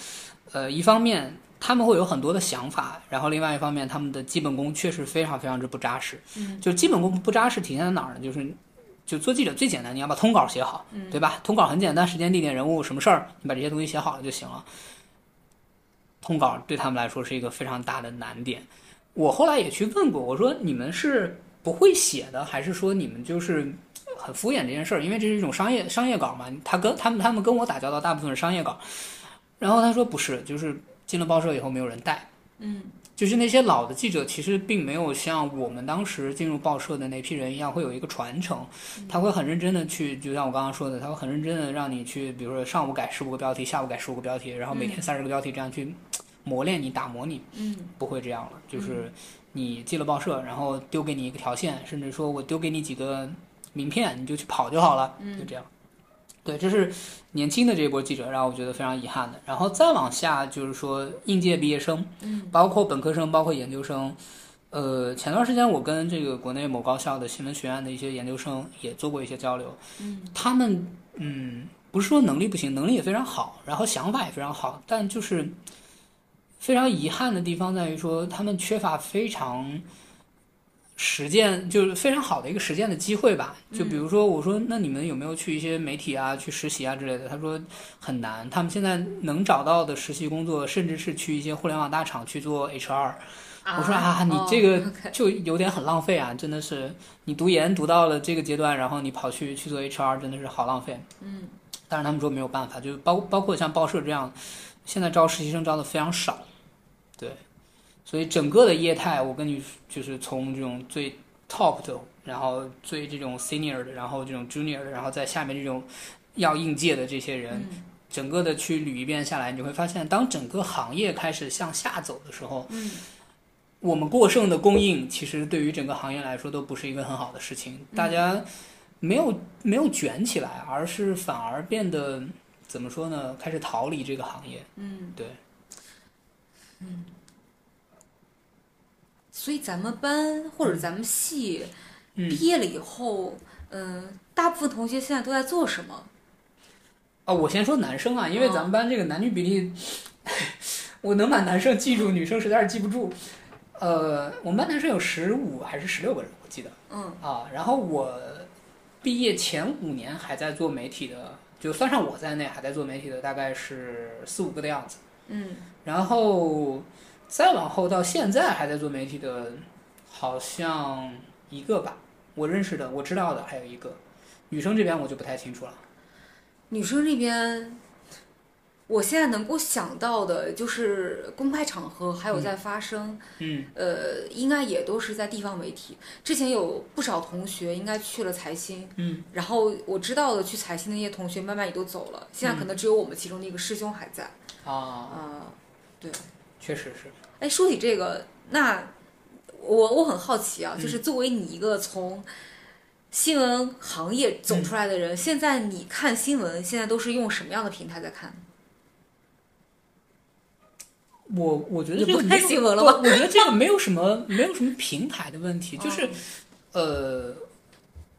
呃，一方面他们会有很多的想法，然后另外一方面他们的基本功确实非常非常之不扎实。嗯，就基本功不扎实体现在哪儿呢？就是就做记者最简单，你要把通稿写好，对吧？通稿很简单，时间、地点、人物、什么事儿，你把这些东西写好了就行了。通稿对他们来说是一个非常大的难点。我后来也去问过，我说你们是不会写的，还是说你们就是很敷衍这件事儿？因为这是一种商业商业稿嘛。他跟他们他们跟我打交道，大部分是商业稿。然后他说不是，就是进了报社以后没有人带。嗯就是那些老的记者，其实并没有像我们当时进入报社的那批人一样，会有一个传承。他会很认真的去，就像我刚刚说的，他会很认真的让你去，比如说上午改十五个标题，下午改十五个标题，然后每天三十个标题，这样去磨练你、打磨你。嗯不会这样了，就是你进了报社，然后丢给你一个条线，甚至说我丢给你几个名片，你就去跑就好了，就这样。对，这是年轻的这一波记者让我觉得非常遗憾的。然后再往下就是说应届毕业生，嗯包括本科生，包括研究生。呃，前段时间我跟这个国内某高校的新闻学院的一些研究生也做过一些交流，嗯他们嗯，不是说能力不行，能力也非常好，然后想法也非常好，但就是非常遗憾的地方在于说，他们缺乏非常实践，就是非常好的一个实践的机会吧。就比如说，我说那你们有没有去一些媒体啊、去实习啊之类的？他说很难，他们现在能找到的实习工作，甚至是去一些互联网大厂去做 HR，我说啊，你这个就有点很浪费啊，真的是，你读研读到了这个阶段，然后你跑去去做 HR，真的是好浪费。嗯，但是他们说没有办法，就包包括像报社这样，现在招实习生招的非常少，对，所以整个的业态，我跟你就是从这种最 top 的，然后最这种 senior 的，然后这种 junior 的，然后在下面这种要应届的这些人。整个的去捋一遍下来，你会发现，当整个行业开始向下走的时候，嗯，我们过剩的供应，其实对于整个行业来说都不是一个很好的事情。大家没有没有卷起来，而是反而变得怎么说呢？开始逃离这个行业。嗯，对，嗯。所以咱们班或者咱们系毕业了以后，嗯，大部分同学现在都在做什么？哦，我先说男生啊，因为咱们班这个男女比例，我能把男生记住，女生实在是记不住。呃，我们班男生有十五还是十六个人，我记得。嗯。啊，然后我毕业前五年还在做媒体的，就算上我在内还在做媒体的，大概是四五个的样子。嗯。然后再往后到现在还在做媒体的，好像一个吧，我认识的，我知道的还有一个。女生这边我就不太清楚了。女生这边，我现在能够想到的就是公开场合还有在发声，嗯，呃，应该也都是在地方媒体。之前有不少同学应该去了财新，嗯，然后我知道的去财新的那些同学慢慢也都走了，现在可能只有我们其中的一个师兄还在。啊啊，对，确实是。哎，说起这个，那我我很好奇啊，就是作为你一个从。新闻行业走出来的人，现在你看新闻，现在都是用什么样的平台在看？我我觉得这个看新闻了吗？我觉得这个没有什么没有什么平台的问题，就是呃，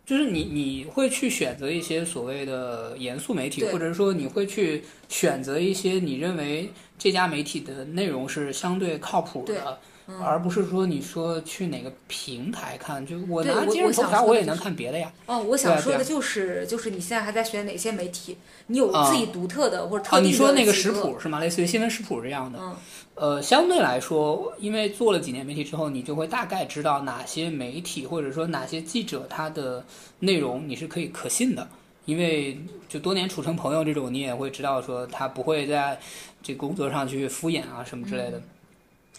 就是你你会去选择一些所谓的严肃媒体，或者说你会去选择一些你认为这家媒体的内容是相对靠谱的。而不是说你说去哪个平台看，就我拿今日头条我也能看别的呀。哦，我想说的就是就是你现在还在选哪些媒体？你有自己独特的或者特定的你说那个食谱是吗？类似于新闻食谱这样的。嗯。呃，相对来说，因为做了几年媒体之后，你就会大概知道哪些媒体或者说哪些记者他的内容你是可以可信的，因为就多年处成朋友这种，你也会知道说他不会在这工作上去敷衍啊什么之类的。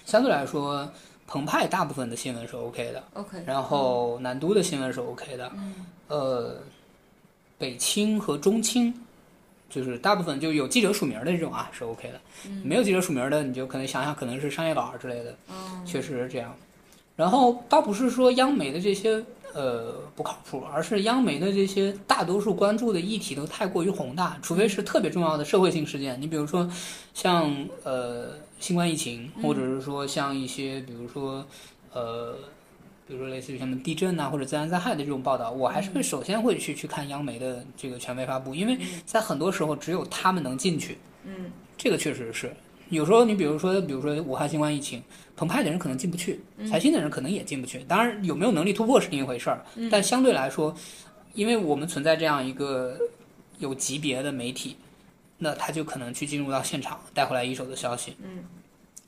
相对来说，澎湃大部分的新闻是 OK 的，OK。然后南都的新闻是 OK 的，嗯。呃，北青和中青，就是大部分就有记者署名的这种啊是 OK 的，没有记者署名的你就可能想想可能是商业稿之类的，确实是这样。然后倒不是说央媒的这些呃不靠谱，而是央媒的这些大多数关注的议题都太过于宏大，除非是特别重要的社会性事件，你比如说像呃。新冠疫情，或者是说像一些，比如说，呃，比如说类似于什么地震呐，或者自然灾害的这种报道，我还是会首先会去去看央媒的这个权威发布，因为在很多时候只有他们能进去。嗯，这个确实是。有时候你比如说，比如说武汉新冠疫情，澎湃的人可能进不去，财新的人可能也进不去。当然，有没有能力突破是另一回事儿。但相对来说，因为我们存在这样一个有级别的媒体。那他就可能去进入到现场，带回来一手的消息。嗯，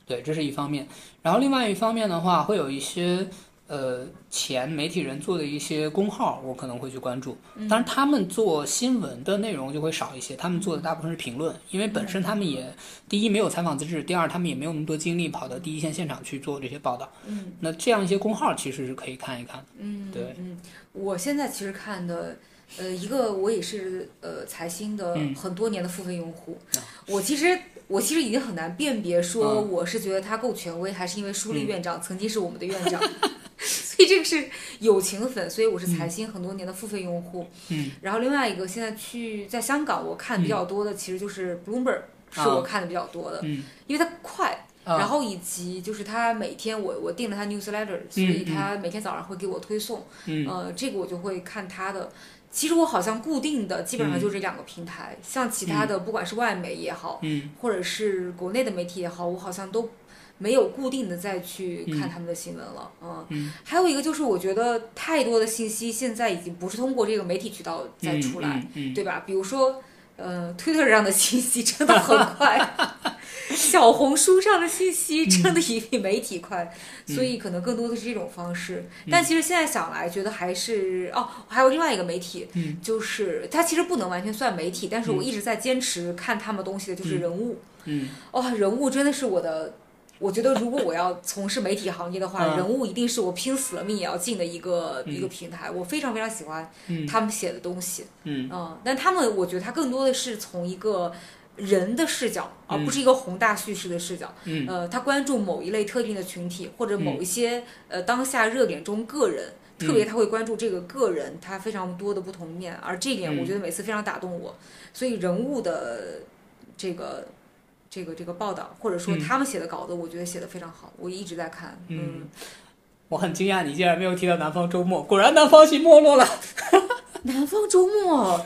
对，这是一方面。然后另外一方面的话，会有一些呃前媒体人做的一些公号，我可能会去关注。当然，他们做新闻的内容就会少一些，他们做的大部分是评论，因为本身他们也第一没有采访资质，第二他们也没有那么多精力跑到第一线现场去做这些报道。嗯，那这样一些公号其实是可以看一看。嗯，对，嗯，我现在其实看的。呃，一个我也是呃财新的很多年的付费用户，我其实我其实已经很难辨别说我是觉得他够权威，还是因为舒立院长曾经是我们的院长，所以这个是友情粉，所以我是财新很多年的付费用户。嗯，然后另外一个现在去在香港我看比较多的其实就是 Bloomberg，是我看的比较多的，因为它快，然后以及就是他每天我我订了他 newsletter，所以他每天早上会给我推送，呃，这个我就会看他的。其实我好像固定的基本上就这两个平台，像其他的不管是外媒也好，或者是国内的媒体也好，我好像都没有固定的再去看他们的新闻了。嗯，还有一个就是我觉得太多的信息现在已经不是通过这个媒体渠道再出来，对吧？比如说呃，Twitter 上的信息 真的很快，小红书上的信息真的也比 媒体快，所以可能更多的是这种方式。但其实现在想来，觉得还是哦，还有另外一个媒体，嗯就是它其实不能完全算媒体，但是我一直在坚持看他们东西的就是人物。嗯哇、人物真的是我的。我觉得，如果我要从事媒体行业的话，嗯人物一定是我拼死了命也要进的一个、嗯一个平台。我非常非常喜欢嗯他们写的东西。嗯嗯，但他们我觉得他更多的是从一个人的视角，而嗯不是一个宏大叙事的视角。嗯呃，他关注某一类特定的群体，或者某一些、呃当下热点中个人。特别他会关注这个个人，他非常多的不同面，而这一点嗯我觉得每次非常打动我。所以人物的这个这个这个报道，或者说嗯他们写的稿子，我觉得写的非常好，我一直在看。嗯，我很惊讶你竟然没有提到南方周末，果然南方系没落了。南方周末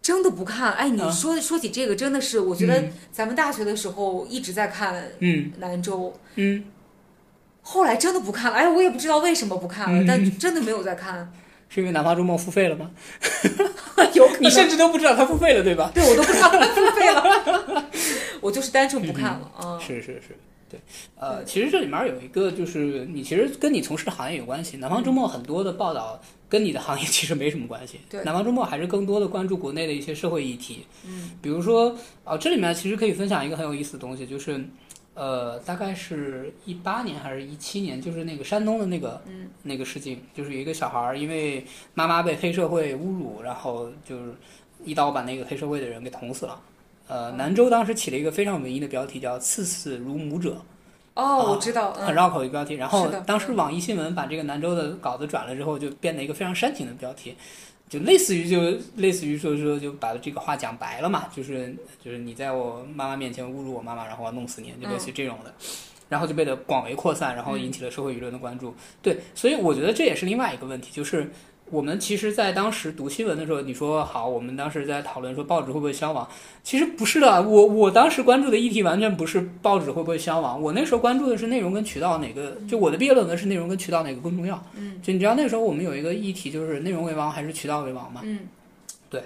真的不看。哎，你啊说、说起这个，真的是我觉得嗯咱们大学的时候一直在看嗯南州，嗯，后来真的不看了。哎，我也不知道为什么不看了，嗯但真的没有在看。是因为南方周末付费了吗？有可能你甚至都不知道它付费了，对吧？对我都不知道它付费了，我就是单纯不看了啊。是是是，对，呃，其实这里面有一个就是你其实跟你从事的行业有关系。南方周末很多的报道跟你的行业其实没什么关系。南方周末还是更多的关注国内的一些社会议题，嗯比如说啊、这里面其实可以分享一个很有意思的东西，就是。呃，大概是一八年还是一七年，就是那个山东的那个、那个事情，就是有一个小孩儿因为妈妈被黑社会侮辱，然后就是一刀把那个黑社会的人给捅死了。呃，南州当时起了一个非常文艺的标题，叫“刺死如母者”，哦，我知道，嗯，很绕口的一个标题。然后当时网易新闻把这个南州的稿子转了之后，就变得一个非常煽情的标题，就类似于就类似于说说就把这个话讲白了嘛，就是就是你在我妈妈面前侮辱我妈妈，然后我要弄死你，就类似于这种的。然后就被的广为扩散，然后引起了社会舆论的关注。对，所以我觉得这也是另外一个问题，就是我们其实，在当时读新闻的时候，你说好，我们当时在讨论说报纸会不会消亡，其实不是的。我我当时关注的议题完全不是报纸会不会消亡，我那时候关注的是内容跟渠道哪个，就我的毕业论文是内容跟渠道哪个更重要。嗯就你知道那时候我们有一个议题就是内容为王还是渠道为王嘛？嗯对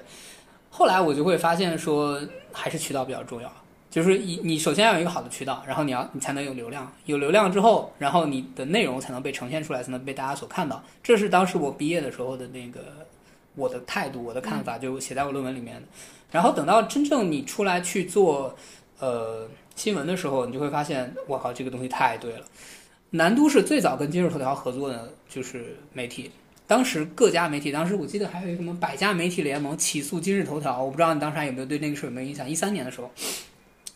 后来我就会发现说，还是渠道比较重要。就是你你首先要有一个好的渠道，然后你要你才能有流量，有流量之后，然后你的内容才能被呈现出来，才能被大家所看到。这是当时我毕业的时候的那个我的态度，我的看法，就写在我论文里面的。然后等到真正你出来去做呃新闻的时候，你就会发现，我靠，这个东西太对了。南都是最早跟今日头条合作的，就是媒体。当时各家媒体，当时我记得还有一个什么百家媒体联盟起诉今日头条，我不知道你当时还有没有对那个事有没有印象？一三年的时候，没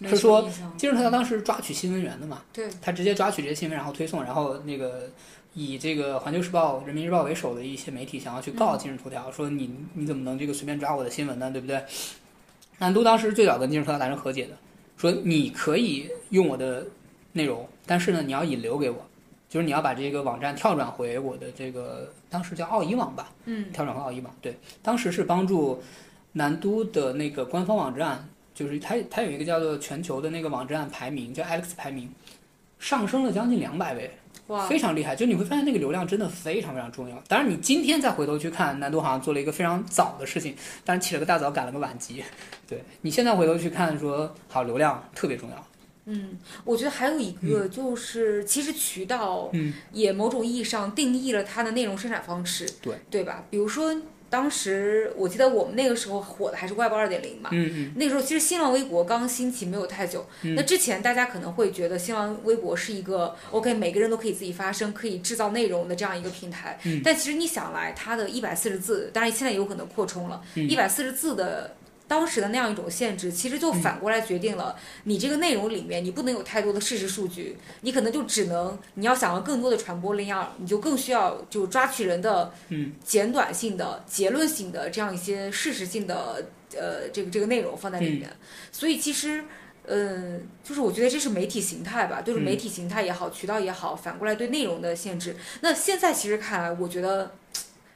是说今日头条当时抓取新闻源的嘛，对，他直接抓取这些新闻，然后推送，然后那个以这个环球时报、人民日报为首的一些媒体想要去告今日头条，说你你怎么能这个随便抓我的新闻呢？对不对？南都当时最早跟今日头条达成和解的，说你可以用我的内容，但是呢，你要引流给我，就是你要把这个网站跳转回我的这个当时叫奥一网吧，嗯跳转回奥一网，对，当时是帮助南都的那个官方网站，就是它它有一个叫做全球的那个网站排名，叫 Alex 排名，上升了将近两百位，哇，非常厉害。就你会发现那个流量真的非常非常重要。当然，你今天再回头去看，南都好像做了一个非常早的事情，但是起了个大早，赶了个晚集。对你现在回头去看说，好流量特别重要。嗯，我觉得还有一个就是，其实渠道嗯也某种意义上定义了它的内容生产方式，对对吧？比如说当时我记得我们那个时候火的还是 Web 二点零嘛，嗯嗯。那时候其实新浪微博刚兴起没有太久，嗯。那之前大家可能会觉得新浪微博是一个 OK 每个人都可以自己发声、可以制造内容的这样一个平台，嗯。但其实你想来，它的一百四十字，当然现在有可能扩充了，嗯。一百四十字的。当时的那样一种限制，其实就反过来决定了你这个内容里面你不能有太多的事实数据，你可能就只能你要想要更多的传播量，你就更需要就抓取人的嗯简短性的、结论性的这样一些事实性的呃这个这个内容放在里面。所以其实，嗯、就是我觉得这是媒体形态吧，就是媒体形态也好，渠道也好，反过来对内容的限制。那现在其实看来，我觉得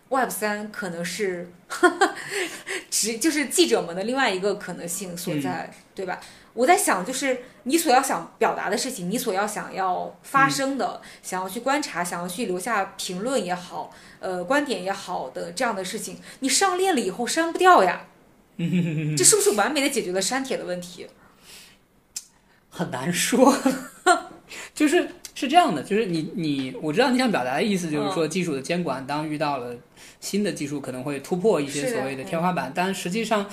Web 三可能是 只就是记者们的另外一个可能性所在，对吧？我在想，就是你所要想表达的事情，你所要想要发生的，想要去观察，想要去留下评论也好，呃，观点也好的这样的事情，你上链了以后删不掉呀。这是不是完美的解决了删帖的问题？很难说，就是是这样的，就是你你我知道你想表达的意思，就是说技术的监管，当遇到了新的技术，可能会突破一些所谓的天花板，但实际上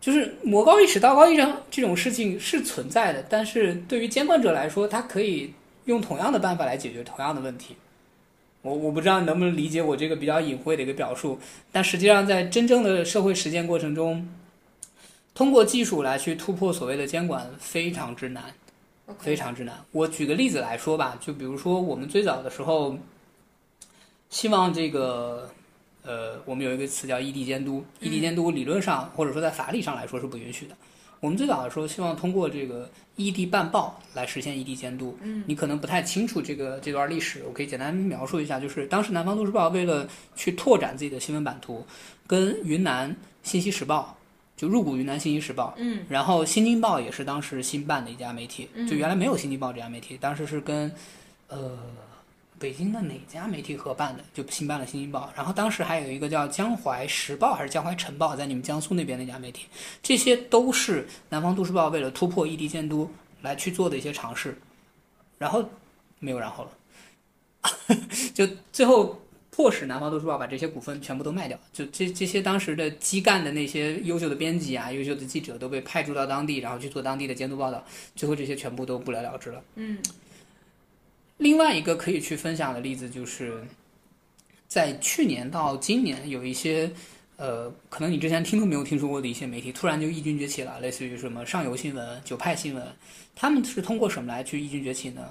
就是魔高一尺道高一丈这种事情是存在的，但是对于监管者来说，他可以用同样的办法来解决同样的问题。我我不知道你能不能理解我这个比较隐晦的一个表述，但实际上在真正的社会实践过程中，通过技术来去突破所谓的监管非常之难，非常之难。我举个例子来说吧，就比如说我们最早的时候，希望这个呃，我们有一个词叫异地监督，异地监督理论上或者说在法理上来说是不允许的。我们最早的时候希望通过这个异地办报来实现异地监督。嗯，你可能不太清楚这个这段历史，我可以简单描述一下。就是当时南方都市报为了去拓展自己的新闻版图，跟云南信息时报就入股云南信息时报，嗯，然后新京报也是当时新办的一家媒体，就原来没有新京报这家媒体，当时是跟呃。北京的哪家媒体合办的？就新办了《新京报》，然后当时还有一个叫《江淮时报》还是《江淮晨报》，在你们江苏那边那家媒体，这些都是南方都市报为了突破异地监督来去做的一些尝试，然后没有然后了，就最后迫使南方都市报把这些股份全部都卖掉，就这这些当时的基干的那些优秀的编辑啊、优秀的记者都被派驻到当地，然后去做当地的监督报道，最后这些全部都不了了之了。嗯。另外一个可以去分享的例子，就是在去年到今年，有一些呃，可能你之前听都没有听说过的一些媒体，突然就异军崛起了，类似于什么上游新闻、九派新闻，他们是通过什么来去异军崛起呢？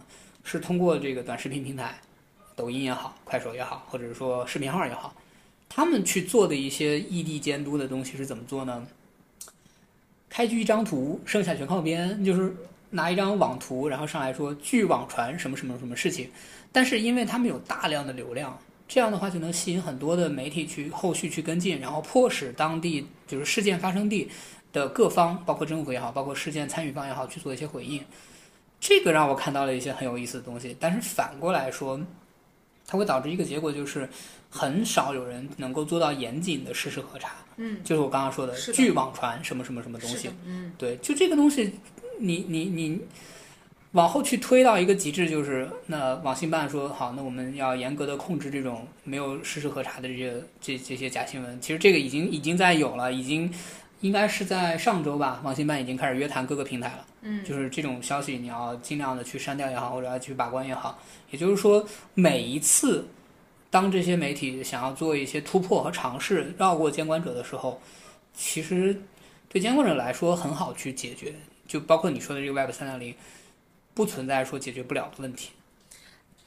是通过这个短视频平台，抖音也好，快手也好，或者是说视频号也好，他们去做的一些异地监督的东西是怎么做呢？开局一张图，剩下全靠编，就是。拿一张网图，然后上来说据网传什么什么什么事情，但是因为他们有大量的流量，这样的话就能吸引很多的媒体去后续去跟进，然后迫使当地就是事件发生地的各方，包括政府也好，包括事件参与方也好，去做一些回应。这个让我看到了一些很有意思的东西，但是反过来说，它会导致一个结果，就是很少有人能够做到严谨的事实核查。嗯，就是我刚刚说的据网传什么什么什么东西。嗯，对，就这个东西。你你你往后去推到一个极致，就是那网信办说好，那我们要严格的控制这种没有事实核查的这些这这些假新闻。其实这个已经已经在有了，已经应该是在上周吧，网信办已经开始约谈各个平台了。嗯，就是这种消息你要尽量的去删掉也好，或者要去把关也好。也就是说，每一次当这些媒体想要做一些突破和尝试绕过监管者的时候，其实对监管者来说很好去解决。就包括你说的这个 Web 三点零，不存在说解决不了的问题。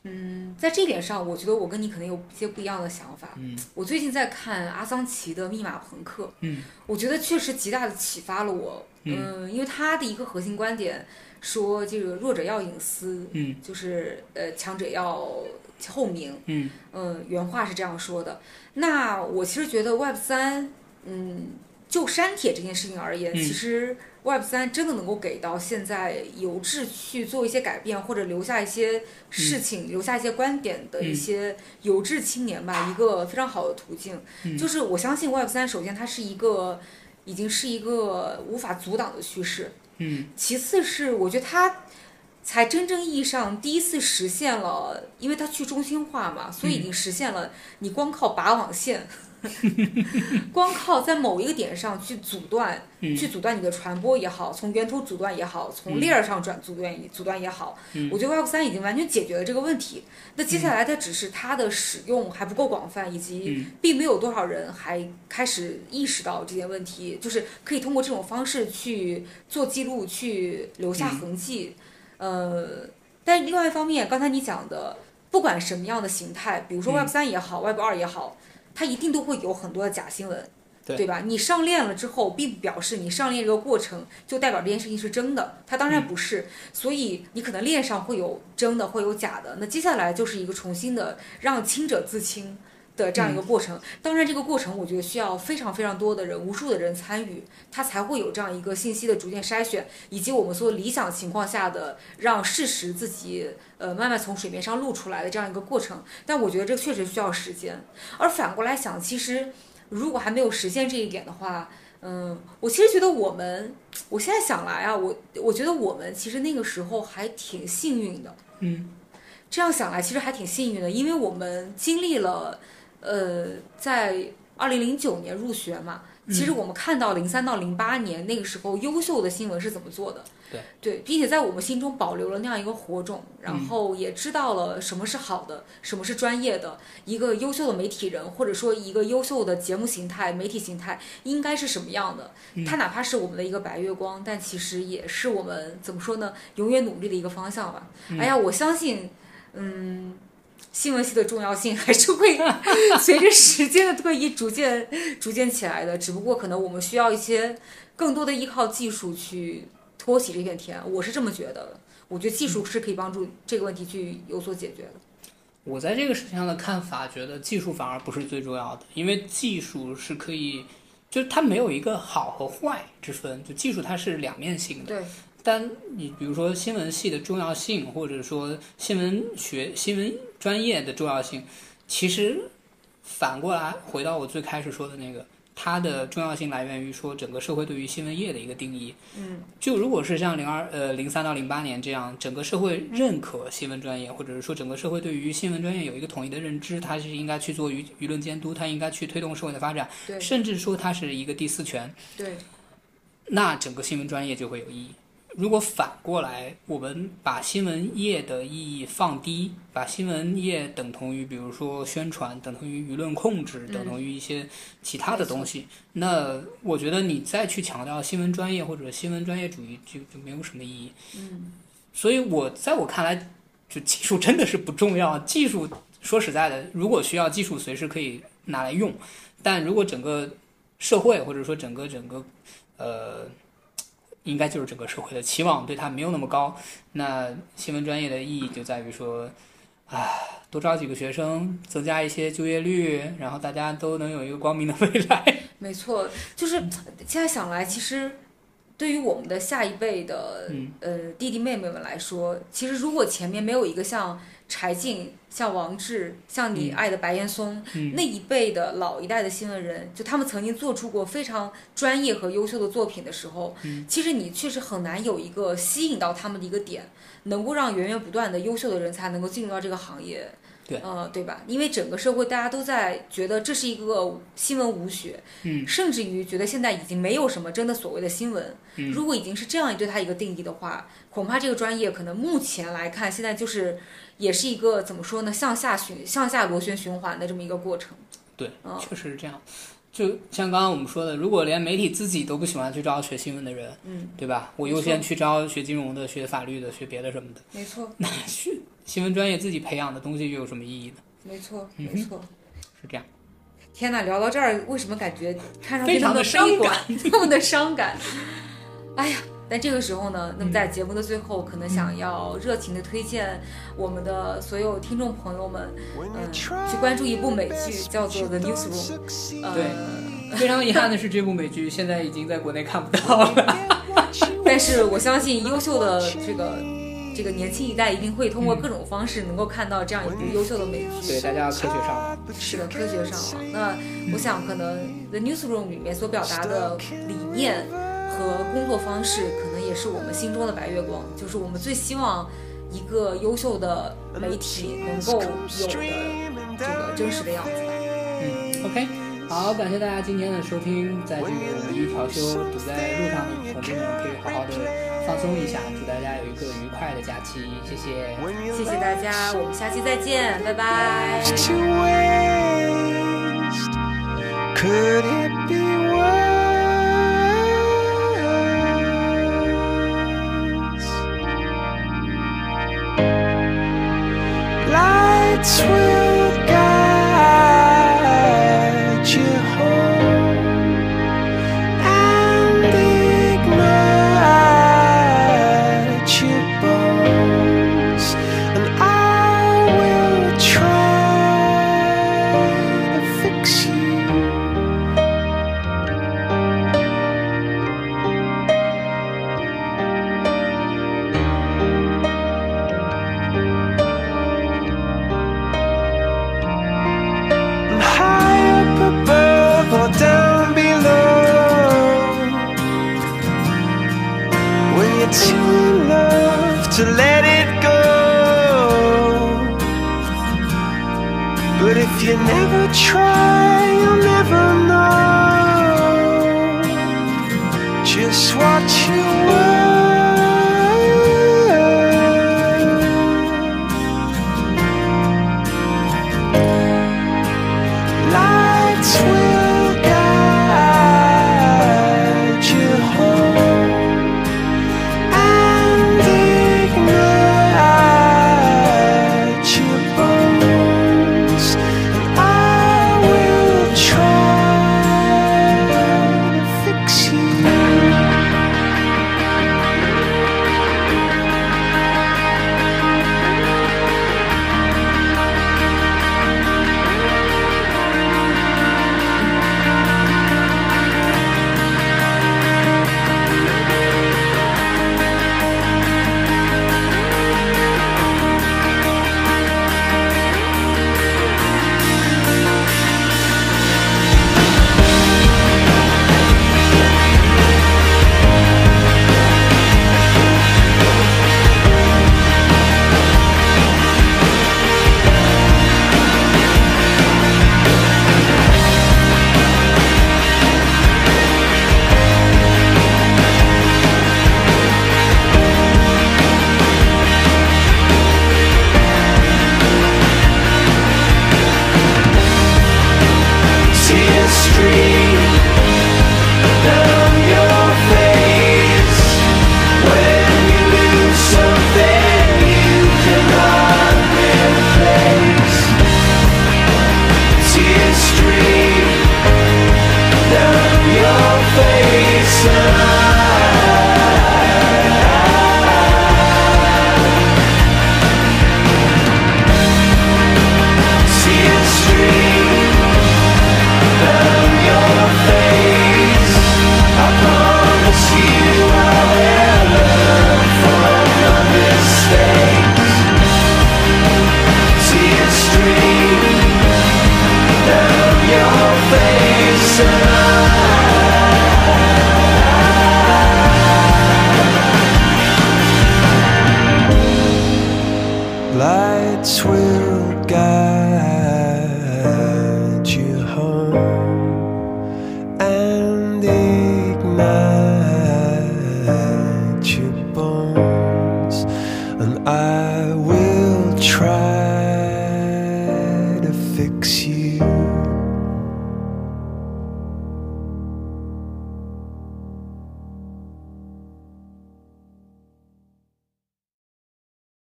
嗯，在这点上，我觉得我跟你可能有一些不一样的想法。嗯，我最近在看阿桑奇的《密码朋克》，嗯，我觉得确实极大的启发了我。嗯，因为他的一个核心观点说，这个弱者要隐私，嗯，就是呃强者要透明，嗯，嗯，原话是这样说的。那我其实觉得 Web 三，嗯，就删帖这件事情而言，其实。Web 三真的能够给到现在有志去做一些改变，或者留下一些事情、留下一些观点的一些有志青年吧，一个非常好的途径。就是我相信 Web 三，首先它是一个已经是一个无法阻挡的趋势。嗯。其次是我觉得它才真正意义上第一次实现了，因为它去中心化嘛，所以已经实现了你光靠拔网线。光靠在某一个点上去阻断，去阻断你的传播也好，从源头阻断也好，从链上转阻断阻断也好，我觉得 Web 三已经完全解决了这个问题。那接下来它只是它的使用还不够广泛，以及并没有多少人还开始意识到这些问题，就是可以通过这种方式去做记录，去留下痕迹。呃，但另外一方面，刚才你讲的，不管什么样的形态，比如说 Web 三也好，Web 二也好。它一定都会有很多的假新闻，对吧？你上链了之后，并不表示你上链这个过程就代表这件事情是真的，它当然不是。所以你可能链上会有真的，会有假的。那接下来就是一个重新的让清者自清。的这样一个过程，当然这个过程我觉得需要非常非常多的人，无数的人参与，它才会有这样一个信息的逐渐筛选，以及我们说理想情况下的让事实自己呃慢慢从水面上露出来的这样一个过程。但我觉得这确实需要时间。而反过来想，其实如果还没有实现这一点的话，嗯，我其实觉得我们，我现在想来啊，我我觉得我们其实那个时候还挺幸运的。嗯，这样想来，其实还挺幸运的，因为我们经历了，呃，在二零零九年入学嘛，其实我们看到零三到零八年那个时候优秀的新闻是怎么做的。对对，并且在我们心中保留了那样一个火种，然后也知道了什么是好的，什么是专业的，一个优秀的媒体人，或者说一个优秀的节目形态、媒体形态应该是什么样的。它哪怕是我们的一个白月光，但其实也是我们怎么说呢？永远努力的一个方向吧。哎呀，我相信，嗯。新闻系的重要性还是会 随着时间的推移逐渐逐渐起来的，只不过可能我们需要一些更多的依靠技术去托起这片天，我是这么觉得的。我觉得技术是可以帮助这个问题去有所解决的。我在这个事情上的看法，觉得技术反而不是最重要的，因为技术是可以，就是它没有一个好和坏之分，就技术它是两面性的。对。但你比如说新闻系的重要性，或者说新闻学、新闻专业的重要性，其实反过来回到我最开始说的那个，它的重要性来源于说整个社会对于新闻业的一个定义。嗯，就如果是像零二呃零三到零八年这样，整个社会认可新闻专业，或者是说整个社会对于新闻专业有一个统一的认知，它是应该去做舆舆论监督，它应该去推动社会的发展，甚至说它是一个第四权。对，那整个新闻专业就会有意义。如果反过来，我们把新闻业的意义放低，把新闻业等同于，比如说宣传，等同于舆论控制，等同于一些其他的东西，那我觉得你再去强调新闻专业或者新闻专业主义，就就没有什么意义。嗯，所以我在我看来，就技术真的是不重要。技术说实在的，如果需要技术，随时可以拿来用。但如果整个社会或者说整个整个，呃。应该就是整个社会的期望对他没有那么高，那新闻专业的意义就在于说，啊，多招几个学生，增加一些就业率，然后大家都能有一个光明的未来。没错，就是现在想来，其实对于我们的下一辈的呃弟弟妹妹们来说，其实如果前面没有一个像。柴静、像王志、像你爱的白岩松那一辈的老一代的新闻人，就他们曾经做出过非常专业和优秀的作品的时候，其实你确实很难有一个吸引到他们的一个点，能够让源源不断的优秀的人才能够进入到这个行业。对，呃，对吧？因为整个社会大家都在觉得这是一个新闻无学，嗯，甚至于觉得现在已经没有什么真的所谓的新闻。嗯，如果已经是这样对它一个定义的话，恐怕这个专业可能目前来看，现在就是也是一个怎么说呢？向下循向下螺旋循环的这么一个过程。对，嗯确实是这样。就像刚刚我们说的，如果连媒体自己都不喜欢去招学新闻的人，嗯，对吧？我优先去招学金融的、学法律的、学别的什么的。没错。那去。新闻专业自己培养的东西又有什么意义呢？没错，没错，是这样。天哪，聊到这儿，为什么感觉看上去非常的伤感，那么的伤感？哎呀，但这个时候呢，那么在节目的最后，可能想要热情的推荐我们的所有听众朋友们，嗯，去关注一部美剧，叫做《The Newsroom》。对，非常遗憾的是，这部美剧现在已经在国内看不到了。但是我相信，优秀的这个。这个年轻一代一定会通过各种方式能够看到这样一部优秀的美剧。对，大家科学上网。是的，科学上网。那我想，可能 The Newsroom 里面所表达的理念和工作方式，可能也是我们心中的白月光，就是我们最希望一个优秀的媒体能够有的这个真实的样子吧。嗯，OK，好，感谢大家今天的收听，在这个五一调休堵在路上的同志们，可以好好的。放松一下，祝大家有一个愉快的假期，谢谢，谢谢大家，我们下期再见，拜拜。sweet.